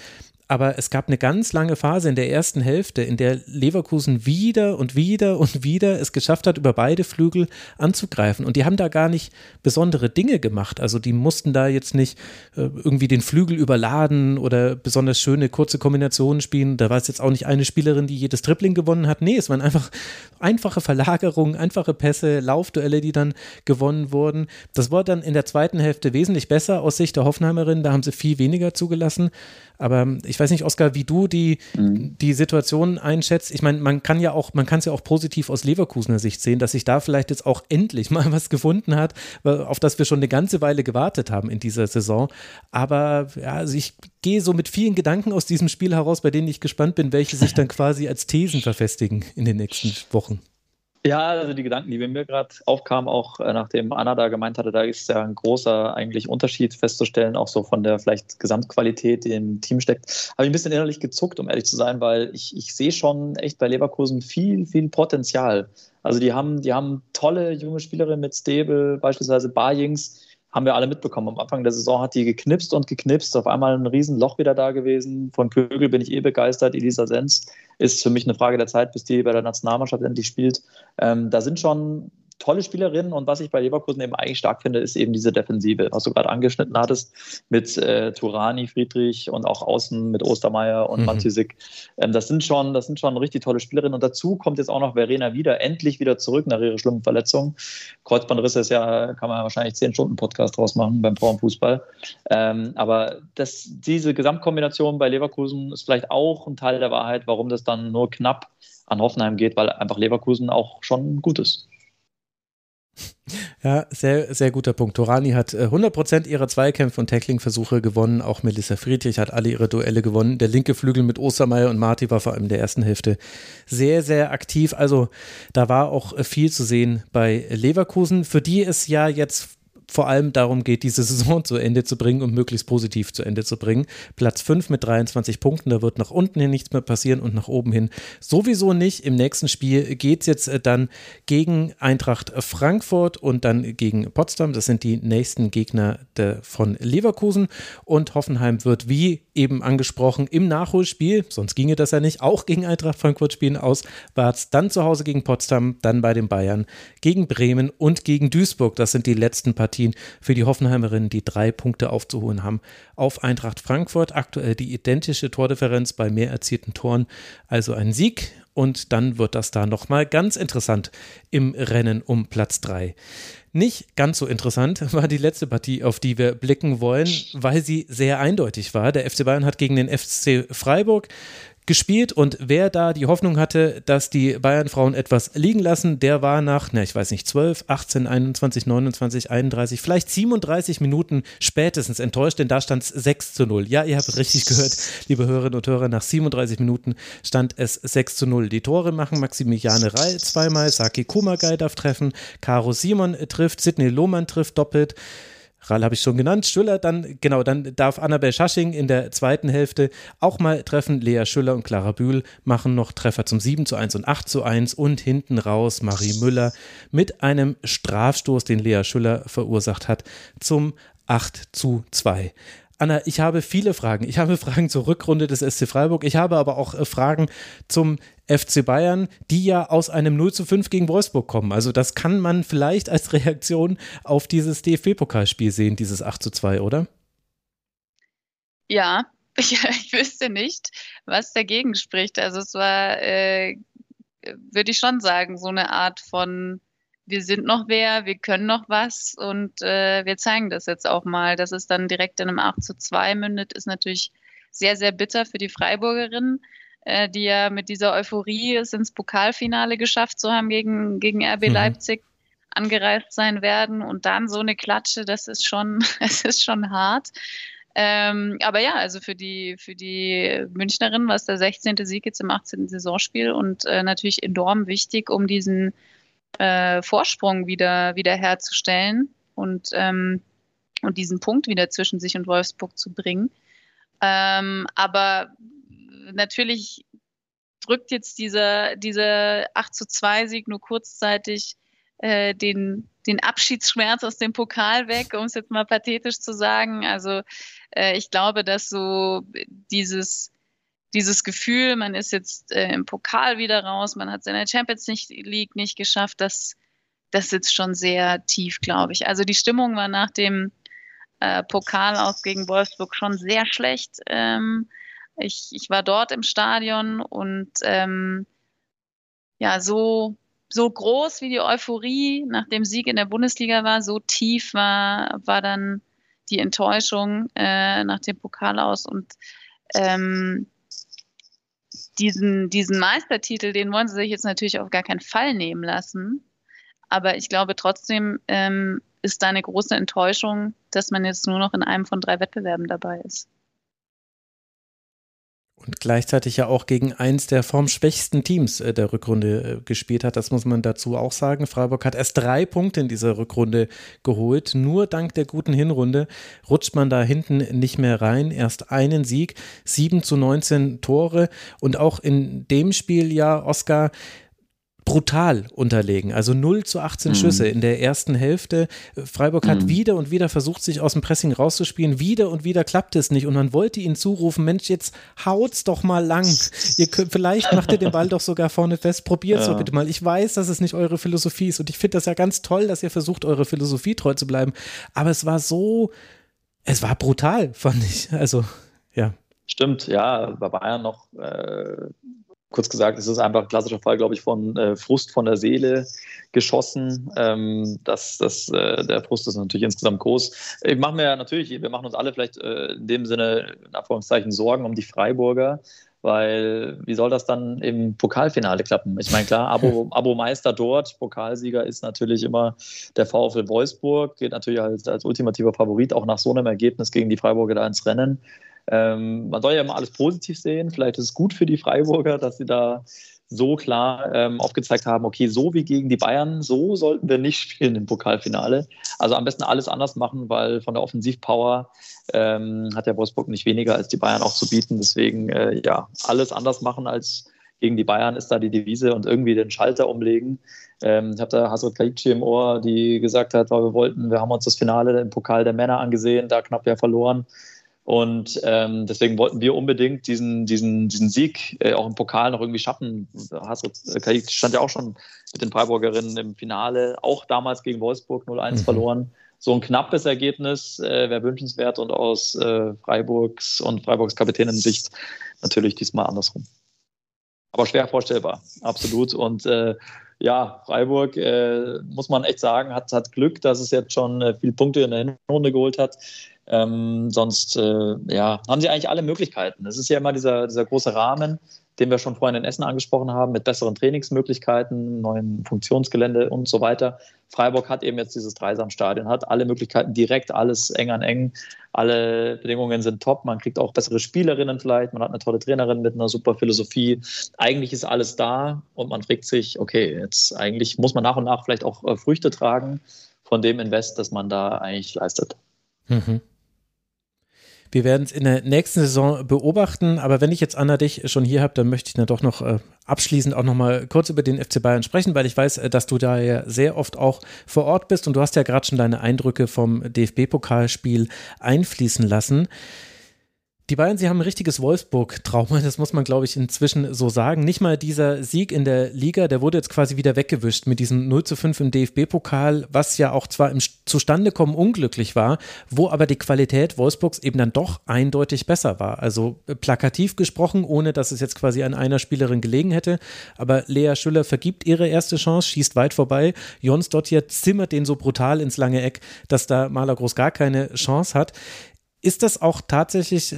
aber es gab eine ganz lange Phase in der ersten Hälfte, in der Leverkusen wieder und wieder und wieder es geschafft hat, über beide Flügel anzugreifen. Und die haben da gar nicht besondere Dinge gemacht. Also die mussten da jetzt nicht äh, irgendwie den Flügel überladen oder besonders schöne kurze Kombinationen spielen. Da war es jetzt auch nicht eine Spielerin, die jedes Tripling gewonnen hat. Nee, es waren einfach einfache Verlagerungen, einfache Pässe, Laufduelle, die dann gewonnen wurden. Das war dann in der zweiten Hälfte wesentlich besser aus Sicht der Hoffenheimerin. Da haben sie viel weniger zugelassen. Aber ich weiß nicht, Oskar, wie du die, mhm. die Situation einschätzt. Ich meine, man kann ja auch, man kann es ja auch positiv aus Leverkusener Sicht sehen, dass sich da vielleicht jetzt auch endlich mal was gefunden hat, auf das wir schon eine ganze Weile gewartet haben in dieser Saison. Aber ja, also ich gehe so mit vielen Gedanken aus diesem Spiel heraus, bei denen ich gespannt bin, welche sich dann quasi als Thesen verfestigen in den nächsten Wochen. Ja, also die Gedanken, die mir gerade aufkamen, auch äh, nachdem Anna da gemeint hatte, da ist ja ein großer eigentlich Unterschied festzustellen, auch so von der vielleicht Gesamtqualität, die im Team steckt. Habe ich ein bisschen innerlich gezuckt, um ehrlich zu sein, weil ich, ich sehe schon echt bei Leverkusen viel, viel Potenzial. Also die haben, die haben tolle junge Spielerinnen mit Stable, beispielsweise Barjings, haben wir alle mitbekommen. Am Anfang der Saison hat die geknipst und geknipst. Auf einmal ein Riesenloch wieder da gewesen. Von Kögel bin ich eh begeistert. Elisa Sens ist für mich eine Frage der Zeit, bis die bei der Nationalmannschaft endlich spielt. Ähm, da sind schon tolle Spielerinnen und was ich bei Leverkusen eben eigentlich stark finde, ist eben diese Defensive, was du gerade angeschnitten hattest mit äh, Turani, Friedrich und auch außen mit Ostermeier und mhm. Mantysik. Ähm, das sind schon, das sind schon richtig tolle Spielerinnen und dazu kommt jetzt auch noch Verena wieder, endlich wieder zurück nach ihrer schlimmen Verletzung. Kreuzbandriss ist ja, kann man ja wahrscheinlich zehn Stunden Podcast draus machen beim Frauenfußball. Ähm, aber das, diese Gesamtkombination bei Leverkusen ist vielleicht auch ein Teil der Wahrheit, warum das dann nur knapp an Hoffenheim geht, weil einfach Leverkusen auch schon gut ist. Ja, sehr, sehr guter Punkt. Torani hat 100% äh, ihrer Zweikämpfe und Tackling-Versuche gewonnen. Auch Melissa Friedrich hat alle ihre Duelle gewonnen. Der linke Flügel mit Ostermeier und Marti war vor allem in der ersten Hälfte sehr, sehr aktiv. Also da war auch äh, viel zu sehen bei Leverkusen, für die es ja jetzt vor allem darum geht, diese Saison zu Ende zu bringen und möglichst positiv zu Ende zu bringen. Platz 5 mit 23 Punkten, da wird nach unten hin nichts mehr passieren und nach oben hin sowieso nicht. Im nächsten Spiel geht es jetzt äh, dann gegen Eintracht Frankfurt und dann gegen Potsdam. Das sind die nächsten Gegner von Leverkusen und Hoffenheim wird wie eben angesprochen, im Nachholspiel, sonst ginge das ja nicht, auch gegen Eintracht Frankfurt spielen auswärts, dann zu Hause gegen Potsdam, dann bei den Bayern, gegen Bremen und gegen Duisburg. Das sind die letzten Partien für die Hoffenheimerinnen, die drei Punkte aufzuholen haben auf Eintracht Frankfurt. Aktuell die identische Tordifferenz bei mehr erzielten Toren, also ein Sieg. Und dann wird das da nochmal ganz interessant im Rennen um Platz 3. Nicht ganz so interessant war die letzte Partie, auf die wir blicken wollen, weil sie sehr eindeutig war. Der FC Bayern hat gegen den FC Freiburg gespielt und wer da die Hoffnung hatte, dass die Bayern-Frauen etwas liegen lassen, der war nach, na, ich weiß nicht, 12, 18, 21, 29, 31, vielleicht 37 Minuten spätestens enttäuscht, denn da stand es 6 zu 0. Ja, ihr habt richtig gehört, liebe Hörerinnen und Hörer, nach 37 Minuten stand es 6 zu 0. Die Tore machen Maximiliane Rall zweimal, Saki Kumagai darf treffen, Caro Simon trifft, Sidney Lohmann trifft doppelt, Rall habe ich schon genannt. Schüller, dann, genau, dann darf Annabel Schasching in der zweiten Hälfte auch mal treffen. Lea Schüller und Clara Bühl machen noch Treffer zum 7 zu 1 und 8 zu 1 und hinten raus Marie Müller mit einem Strafstoß, den Lea Schüller verursacht hat, zum 8 zu 2. Anna, ich habe viele Fragen. Ich habe Fragen zur Rückrunde des SC Freiburg. Ich habe aber auch äh, Fragen zum FC Bayern, die ja aus einem 0 zu 5 gegen Wolfsburg kommen. Also das kann man vielleicht als Reaktion auf dieses DFB-Pokalspiel sehen, dieses 8 zu 2, oder? Ja, ich, ich wüsste nicht, was dagegen spricht. Also es war, äh, würde ich schon sagen, so eine Art von wir sind noch wer, wir können noch was und äh, wir zeigen das jetzt auch mal. Dass es dann direkt in einem 8 zu 2 mündet, ist natürlich sehr, sehr bitter für die Freiburgerinnen, äh, die ja mit dieser Euphorie es ins Pokalfinale geschafft zu haben gegen, gegen RB mhm. Leipzig angereist sein werden und dann so eine Klatsche, das ist schon, es ist schon hart. Ähm, aber ja, also für die, für die Münchnerin war es der 16. Sieg jetzt im 18. Saisonspiel und äh, natürlich enorm wichtig, um diesen äh, Vorsprung wieder, wieder herzustellen und, ähm, und diesen Punkt wieder zwischen sich und Wolfsburg zu bringen. Ähm, aber natürlich drückt jetzt dieser, dieser 8 zu 2 Sieg nur kurzzeitig äh, den, den Abschiedsschmerz aus dem Pokal weg, um es jetzt mal pathetisch zu sagen. Also äh, ich glaube, dass so dieses dieses Gefühl, man ist jetzt äh, im Pokal wieder raus, man hat der Champions League nicht geschafft, das, das sitzt schon sehr tief, glaube ich. Also die Stimmung war nach dem äh, Pokal aus gegen Wolfsburg schon sehr schlecht. Ähm, ich, ich war dort im Stadion und ähm, ja, so, so groß wie die Euphorie nach dem Sieg in der Bundesliga war, so tief war, war dann die Enttäuschung äh, nach dem Pokal aus und ähm, diesen, diesen Meistertitel, den wollen sie sich jetzt natürlich auf gar keinen Fall nehmen lassen. Aber ich glaube trotzdem ähm, ist da eine große Enttäuschung, dass man jetzt nur noch in einem von drei Wettbewerben dabei ist. Und gleichzeitig ja auch gegen eins der formschwächsten Teams äh, der Rückrunde äh, gespielt hat. Das muss man dazu auch sagen. Freiburg hat erst drei Punkte in dieser Rückrunde geholt. Nur dank der guten Hinrunde rutscht man da hinten nicht mehr rein. Erst einen Sieg, 7 zu 19 Tore. Und auch in dem Spiel ja, Oscar, brutal unterlegen. Also 0 zu 18 mhm. Schüsse in der ersten Hälfte. Freiburg hat mhm. wieder und wieder versucht, sich aus dem Pressing rauszuspielen. Wieder und wieder klappt es nicht. Und man wollte ihnen zurufen, Mensch, jetzt haut's doch mal lang. Ihr könnt, vielleicht macht ihr den Ball doch sogar vorne fest. Probiert es ja. doch bitte mal. Ich weiß, dass es nicht eure Philosophie ist. Und ich finde das ja ganz toll, dass ihr versucht, eure Philosophie treu zu bleiben. Aber es war so, es war brutal, fand ich. Also, ja. Stimmt, ja, bei Bayern noch äh, kurz gesagt, es ist einfach ein klassischer Fall, glaube ich, von äh, Frust von der Seele geschossen. Ähm, das, das, äh, der Frust ist natürlich insgesamt groß. Ich mache mir natürlich, wir machen uns alle vielleicht äh, in dem Sinne, in Anführungszeichen, Sorgen um die Freiburger. Weil wie soll das dann im Pokalfinale klappen? Ich meine, klar, Abo, Abo Meister dort, Pokalsieger ist natürlich immer der VfL Wolfsburg, geht natürlich als, als ultimativer Favorit auch nach so einem Ergebnis gegen die Freiburger da ins Rennen. Ähm, man soll ja immer alles positiv sehen. Vielleicht ist es gut für die Freiburger, dass sie da so klar ähm, aufgezeigt haben, okay, so wie gegen die Bayern, so sollten wir nicht spielen im Pokalfinale. Also am besten alles anders machen, weil von der Offensivpower ähm, hat der Wolfsburg nicht weniger als die Bayern auch zu bieten. Deswegen, äh, ja, alles anders machen als gegen die Bayern ist da die Devise und irgendwie den Schalter umlegen. Ähm, ich habe da Hasret Kaichi im Ohr, die gesagt hat, weil wir wollten, wir haben uns das Finale im Pokal der Männer angesehen, da knapp ja verloren Und ähm, deswegen wollten wir unbedingt diesen, diesen, diesen Sieg äh, auch im Pokal noch irgendwie schaffen. Hasrit äh, stand ja auch schon mit den Freiburgerinnen im Finale, auch damals gegen Wolfsburg 0-1 mhm. verloren. So ein knappes Ergebnis äh, wäre wünschenswert und aus äh, Freiburgs und Freiburgs Kapitänin-Sicht natürlich diesmal andersrum. Aber schwer vorstellbar, absolut. Und äh, ja, Freiburg, äh, muss man echt sagen, hat, hat Glück, dass es jetzt schon äh, viele Punkte in der Hinrunde geholt hat. Ähm, sonst äh, ja, haben sie eigentlich alle Möglichkeiten. Es ist ja immer dieser, dieser große Rahmen, den wir schon vorhin in Essen angesprochen haben, mit besseren Trainingsmöglichkeiten, neuen Funktionsgelände und so weiter. Freiburg hat eben jetzt dieses Dreisamstadion, hat alle Möglichkeiten direkt, alles eng an eng. Alle Bedingungen sind top. Man kriegt auch bessere Spielerinnen vielleicht. Man hat eine tolle Trainerin mit einer super Philosophie. Eigentlich ist alles da und man fragt sich, okay, jetzt eigentlich muss man nach und nach vielleicht auch äh, Früchte tragen von dem Invest, das man da eigentlich leistet. Mhm. Wir werden es in der nächsten Saison beobachten. Aber wenn ich jetzt Anna dich schon hier habe, dann möchte ich dann doch noch äh, abschließend auch noch mal kurz über den FC Bayern sprechen, weil ich weiß, äh, dass du da ja sehr oft auch vor Ort bist und du hast ja gerade schon deine Eindrücke vom DFB-Pokalspiel einfließen lassen. Die Bayern, sie haben ein richtiges Wolfsburg-Trauma, das muss man, glaube ich, inzwischen so sagen. Nicht mal dieser Sieg in der Liga, der wurde jetzt quasi wieder weggewischt mit diesem 0 zu 5 im DFB-Pokal, was ja auch zwar im Zustandekommen unglücklich war, wo aber die Qualität Wolfsburgs eben dann doch eindeutig besser war. Also äh, plakativ gesprochen, ohne dass es jetzt quasi an einer Spielerin gelegen hätte. Aber Lea Schüller vergibt ihre erste Chance, schießt weit vorbei. Jons Dottier zimmert den so brutal ins lange Eck, dass da Maler Groß gar keine Chance hat. Ist das auch tatsächlich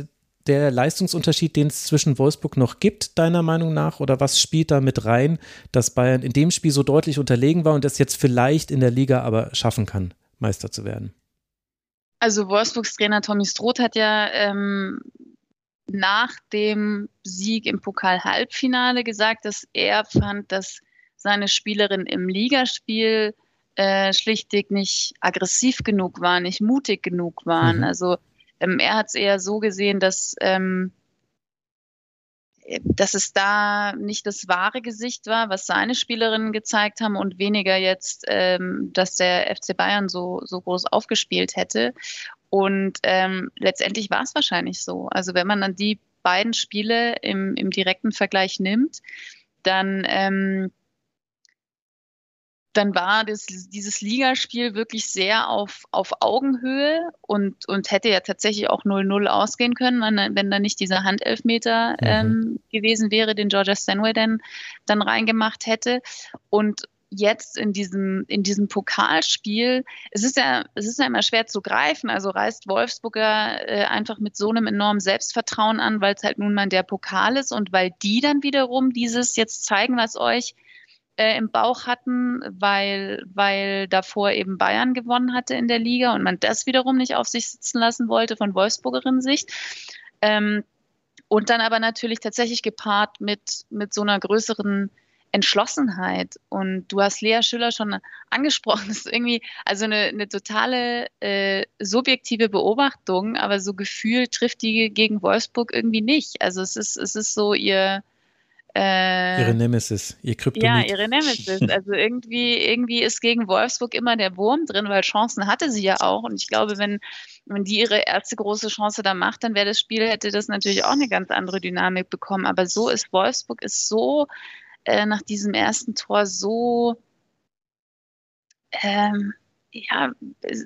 der Leistungsunterschied, den es zwischen Wolfsburg noch gibt, deiner Meinung nach? Oder was spielt da mit rein, dass Bayern in dem Spiel so deutlich unterlegen war und es jetzt vielleicht in der Liga aber schaffen kann, Meister zu werden? Also Wolfsburgs Trainer Tommy Stroth hat ja ähm, nach dem Sieg im Pokal-Halbfinale gesagt, dass er fand, dass seine Spielerinnen im Ligaspiel äh, schlichtweg nicht aggressiv genug waren, nicht mutig genug waren. Mhm. Also ähm, er hat es eher so gesehen, dass, ähm, dass es da nicht das wahre Gesicht war, was seine Spielerinnen gezeigt haben und weniger jetzt, ähm, dass der FC Bayern so, so groß aufgespielt hätte. Und ähm, letztendlich war es wahrscheinlich so. Also wenn man dann die beiden Spiele im, im direkten Vergleich nimmt, dann ähm, dann war das, dieses Ligaspiel wirklich sehr auf, auf Augenhöhe und, und hätte ja tatsächlich auch 0-0 ausgehen können, wenn, da nicht dieser Handelfmeter mhm. ähm, gewesen wäre, den Georgia Stanway dann, dann reingemacht hätte. Und jetzt in diesem, in diesem Pokalspiel, es ist ja, es ist ja immer schwer zu greifen. Also reist Wolfsburger äh, einfach mit so einem enormen Selbstvertrauen an, weil es halt nun mal der Pokal ist und weil die dann wiederum dieses jetzt zeigen was euch äh, im Bauch hatten, weil, weil davor eben Bayern gewonnen hatte in der Liga und man das wiederum nicht auf sich sitzen lassen wollte von Wolfsburgerin Sicht. Ähm, und dann aber natürlich tatsächlich gepaart mit, mit so einer größeren Entschlossenheit. Und du hast Lea Schüller schon angesprochen. Das ist irgendwie also eine, eine totale äh, subjektive Beobachtung, aber so gefühlt trifft die gegen Wolfsburg irgendwie nicht. Also es ist, es ist so ihr, äh, ihre Nemesis, ihr Kryptonit. Ja, ihre Nemesis. Also irgendwie, irgendwie ist gegen Wolfsburg immer der Wurm drin, weil Chancen hatte sie ja auch. Und ich glaube, wenn, wenn die ihre erste große Chance da macht, dann wäre das Spiel, hätte das natürlich auch eine ganz andere Dynamik bekommen. Aber so ist Wolfsburg ist so äh, nach diesem ersten Tor so ähm, ja,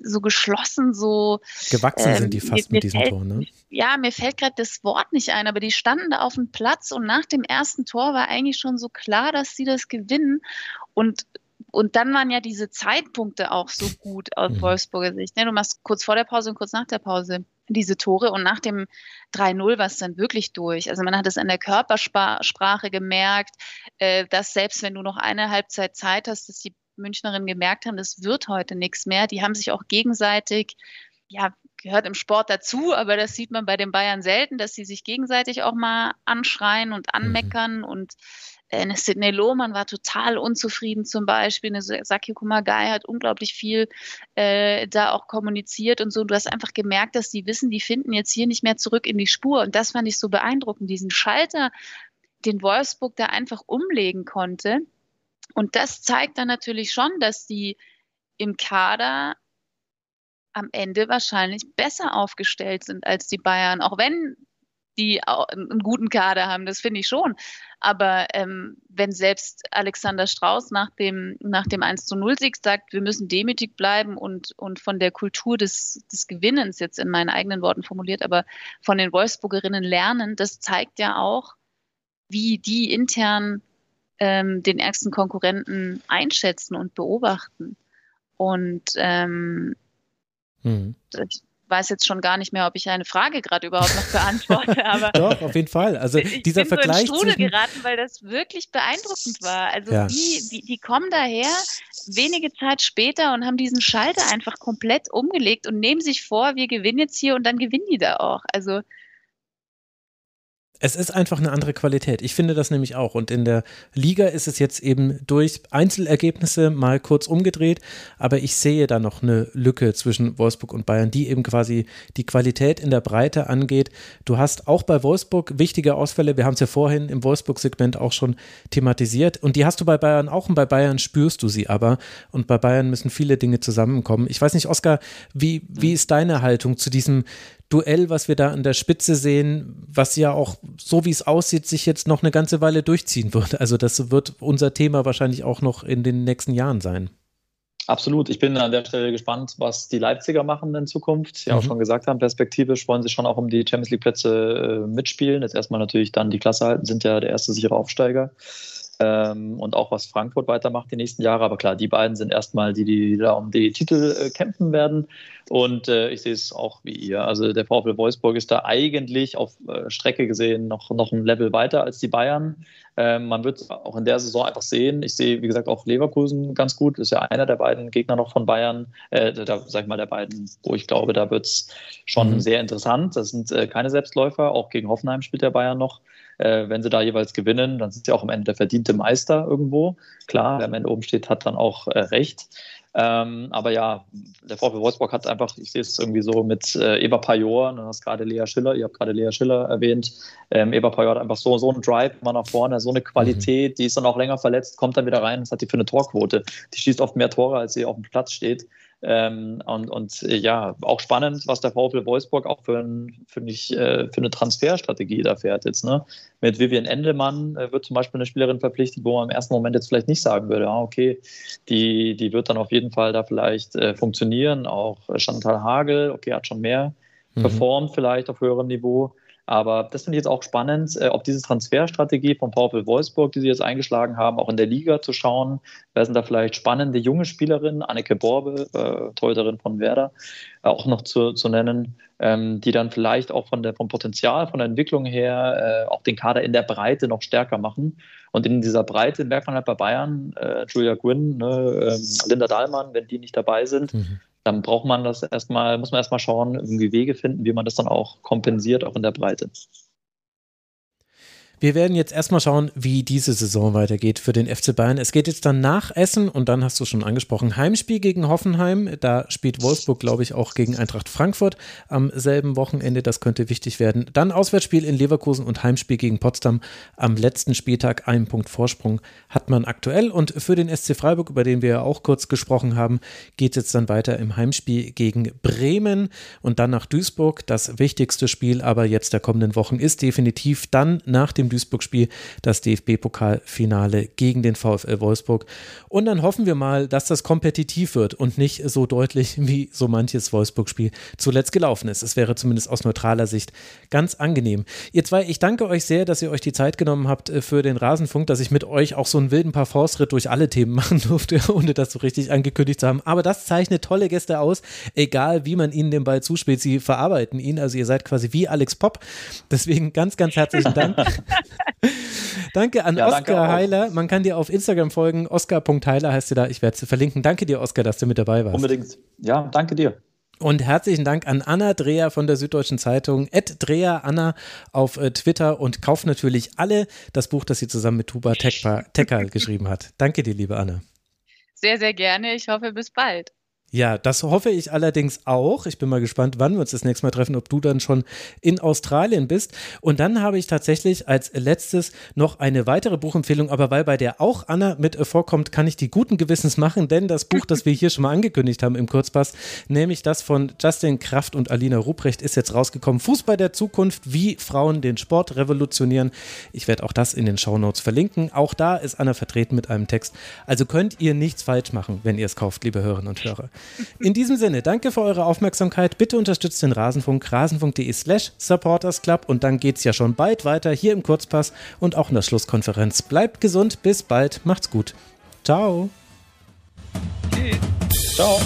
so geschlossen, so. Gewachsen ähm, sind die fast mir, mit diesem fällt, Tor, ne? Ja, mir fällt gerade das Wort nicht ein, aber die standen da auf dem Platz und nach dem ersten Tor war eigentlich schon so klar, dass sie das gewinnen. Und und dann waren ja diese Zeitpunkte auch so gut aus mhm. Wolfsburger Sicht. Ne? Du machst kurz vor der Pause und kurz nach der Pause diese Tore und nach dem 3-0 war es dann wirklich durch. Also man hat es an der Körpersprache gemerkt, äh, dass selbst wenn du noch eine Halbzeit Zeit hast, dass die Münchnerinnen gemerkt haben, das wird heute nichts mehr. Die haben sich auch gegenseitig, ja, gehört im Sport dazu, aber das sieht man bei den Bayern selten, dass sie sich gegenseitig auch mal anschreien und mhm. anmeckern mhm. und äh, eine Sidney Lohmann war total unzufrieden zum Beispiel. Eine Saki Kumagai hat unglaublich viel äh, da auch kommuniziert und so. Und du hast einfach gemerkt, dass die wissen, die finden jetzt hier nicht mehr zurück in die Spur. Und das fand ich so beeindruckend, diesen Schalter, den Wolfsburg da einfach umlegen konnte. Und das zeigt dann natürlich schon, dass die im Kader am Ende wahrscheinlich besser aufgestellt sind als die Bayern, auch wenn die einen guten Kader haben, das finde ich schon. Aber ähm, wenn selbst Alexander Strauß nach dem, nach dem 1 zu 0 Sieg sagt, wir müssen demütig bleiben und, und von der Kultur des, des Gewinnens, jetzt in meinen eigenen Worten formuliert, aber von den Wolfsburgerinnen lernen, das zeigt ja auch, wie die intern ähm, den ärgsten Konkurrenten einschätzen und beobachten. Und ähm, hm. ich weiß jetzt schon gar nicht mehr, ob ich eine Frage gerade überhaupt noch beantworte. Aber Doch, auf jeden Fall. Also ich dieser bin Vergleich. So in Strudel geraten, weil das wirklich beeindruckend war. Also ja. wie, wie, die kommen daher wenige Zeit später und haben diesen Schalter einfach komplett umgelegt und nehmen sich vor, wir gewinnen jetzt hier und dann gewinnen die da auch. Also es ist einfach eine andere Qualität. Ich finde das nämlich auch. Und in der Liga ist es jetzt eben durch Einzelergebnisse mal kurz umgedreht. Aber ich sehe da noch eine Lücke zwischen Wolfsburg und Bayern, die eben quasi die Qualität in der Breite angeht. Du hast auch bei Wolfsburg wichtige Ausfälle. Wir haben es ja vorhin im Wolfsburg-Segment auch schon thematisiert. Und die hast du bei Bayern auch. Und bei Bayern spürst du sie aber. Und bei Bayern müssen viele Dinge zusammenkommen. Ich weiß nicht, Oskar, wie, wie ist deine Haltung zu diesem Duell, was wir da an der Spitze sehen, was ja auch, so wie es aussieht, sich jetzt noch eine ganze Weile durchziehen wird. Also das wird unser Thema wahrscheinlich auch noch in den nächsten Jahren sein. Absolut. Ich bin an der Stelle gespannt, was die Leipziger machen in Zukunft. Sie mhm. auch schon gesagt haben, perspektivisch wollen sie schon auch um die Champions League Plätze äh, mitspielen. Jetzt erstmal natürlich dann die Klasse halten, sind ja der erste sichere Aufsteiger ähm, und auch was Frankfurt weitermacht die nächsten Jahre. Aber klar, die beiden sind erstmal die, die da um die Titel äh, kämpfen werden. Und äh, ich sehe es auch wie ihr. Also der VfL Wolfsburg ist da eigentlich auf äh, Strecke gesehen noch, noch ein Level weiter als die Bayern. Ähm, man wird auch in der Saison einfach sehen. Ich sehe, wie gesagt, auch Leverkusen ganz gut. Ist ja einer der beiden Gegner noch von Bayern. Äh, da sag ich mal, der beiden, wo ich glaube, da wird es schon mhm. sehr interessant. Das sind äh, keine Selbstläufer. Auch gegen Hoffenheim spielt der Bayern noch. Äh, wenn sie da jeweils gewinnen, dann sind sie auch am Ende der verdiente Meister irgendwo. Klar, wer am Ende oben steht, hat dann auch äh, recht. Ähm, aber ja, der VfB Wolfsburg hat einfach, ich sehe es irgendwie so mit äh, Eber Pajor, du hast gerade Lea Schiller, ihr habt gerade Lea Schiller erwähnt. Ähm, Eber Pajor hat einfach so, so einen Drive immer nach vorne, so eine Qualität, die ist dann auch länger verletzt, kommt dann wieder rein, das hat die für eine Torquote. Die schießt oft mehr Tore, als sie auf dem Platz steht. Ähm, und, und äh, ja, auch spannend, was der VfL Wolfsburg auch für, ein, für, mich, äh, für eine Transferstrategie da fährt jetzt. Ne? Mit Vivian Endelmann äh, wird zum Beispiel eine Spielerin verpflichtet, wo man im ersten Moment jetzt vielleicht nicht sagen würde, ah, okay, die, die wird dann auf jeden Fall da vielleicht äh, funktionieren. Auch Chantal Hagel, okay, hat schon mehr mhm. performt vielleicht auf höherem Niveau. Aber das finde ich jetzt auch spannend, äh, ob diese Transferstrategie vom VfL Wolfsburg, die sie jetzt eingeschlagen haben, auch in der Liga zu schauen. Wer sind da vielleicht spannende junge Spielerinnen, Anneke Borbe, äh, Torhüterin von Werder, äh, auch noch zu, zu nennen, ähm, die dann vielleicht auch von der, vom Potenzial, von der Entwicklung her äh, auch den Kader in der Breite noch stärker machen. Und in dieser Breite merkt man halt bei Bayern, äh, Julia Gwynn, ne, ähm, Linda Dahlmann, wenn die nicht dabei sind, mhm dann braucht man das erstmal, muss man erstmal schauen, irgendwie Wege finden, wie man das dann auch kompensiert, auch in der Breite. Wir werden jetzt erstmal schauen, wie diese Saison weitergeht für den FC Bayern. Es geht jetzt dann nach Essen und dann hast du schon angesprochen, Heimspiel gegen Hoffenheim. Da spielt Wolfsburg, glaube ich, auch gegen Eintracht Frankfurt am selben Wochenende. Das könnte wichtig werden. Dann Auswärtsspiel in Leverkusen und Heimspiel gegen Potsdam am letzten Spieltag. Einen Punkt Vorsprung hat man aktuell. Und für den SC Freiburg, über den wir ja auch kurz gesprochen haben, geht es jetzt dann weiter im Heimspiel gegen Bremen und dann nach Duisburg. Das wichtigste Spiel aber jetzt der kommenden Wochen ist definitiv dann nach dem Duisburg-Spiel das DFB-Pokalfinale gegen den VfL Wolfsburg. Und dann hoffen wir mal, dass das kompetitiv wird und nicht so deutlich wie so manches Wolfsburg-Spiel zuletzt gelaufen ist. Es wäre zumindest aus neutraler Sicht ganz angenehm. Ihr zwei, ich danke euch sehr, dass ihr euch die Zeit genommen habt äh, für den Rasenfunk, dass ich mit euch auch so einen wilden Parforce-Ritt durch alle Themen machen durfte, ohne das so richtig angekündigt zu haben. Aber das zeichnet tolle Gäste aus, egal wie man ihnen den Ball zuspielt. Sie verarbeiten ihn, also ihr seid quasi wie Alex Popp. Deswegen ganz, ganz herzlichen Dank. danke an ja, Oskar Heiler. Man kann dir auf Instagram folgen. Oskar.heiler heißt du da. Ich werde es verlinken. Danke dir, Oskar, dass du mit dabei warst. Unbedingt. Ja, danke dir. Und herzlichen Dank an Anna Dreher von der Süddeutschen Zeitung, Ed Dreher Anna auf äh, Twitter und kauft natürlich alle das Buch, das sie zusammen mit Tuba Tekka geschrieben hat. Danke dir, liebe Anna. Sehr, sehr gerne. Ich hoffe, bis bald. Ja, das hoffe ich allerdings auch. Ich bin mal gespannt, wann wir uns das nächste Mal treffen, ob du dann schon in Australien bist. Und dann habe ich tatsächlich als letztes noch eine weitere Buchempfehlung, aber weil bei der auch Anna mit vorkommt, kann ich die guten Gewissens machen, denn das Buch, das wir hier schon mal angekündigt haben im Kurzpass, nämlich das von Justin Kraft und Alina Ruprecht, ist jetzt rausgekommen. Fußball der Zukunft, wie Frauen den Sport revolutionieren. Ich werde auch das in den Shownotes verlinken. Auch da ist Anna vertreten mit einem Text. Also könnt ihr nichts falsch machen, wenn ihr es kauft, liebe Hörerinnen und Hörer. In diesem Sinne, danke für eure Aufmerksamkeit. Bitte unterstützt den Rasenfunk, rasenfunk.de slash supportersclub und dann geht es ja schon bald weiter hier im Kurzpass und auch in der Schlusskonferenz. Bleibt gesund, bis bald, macht's gut. Ciao. Ciao.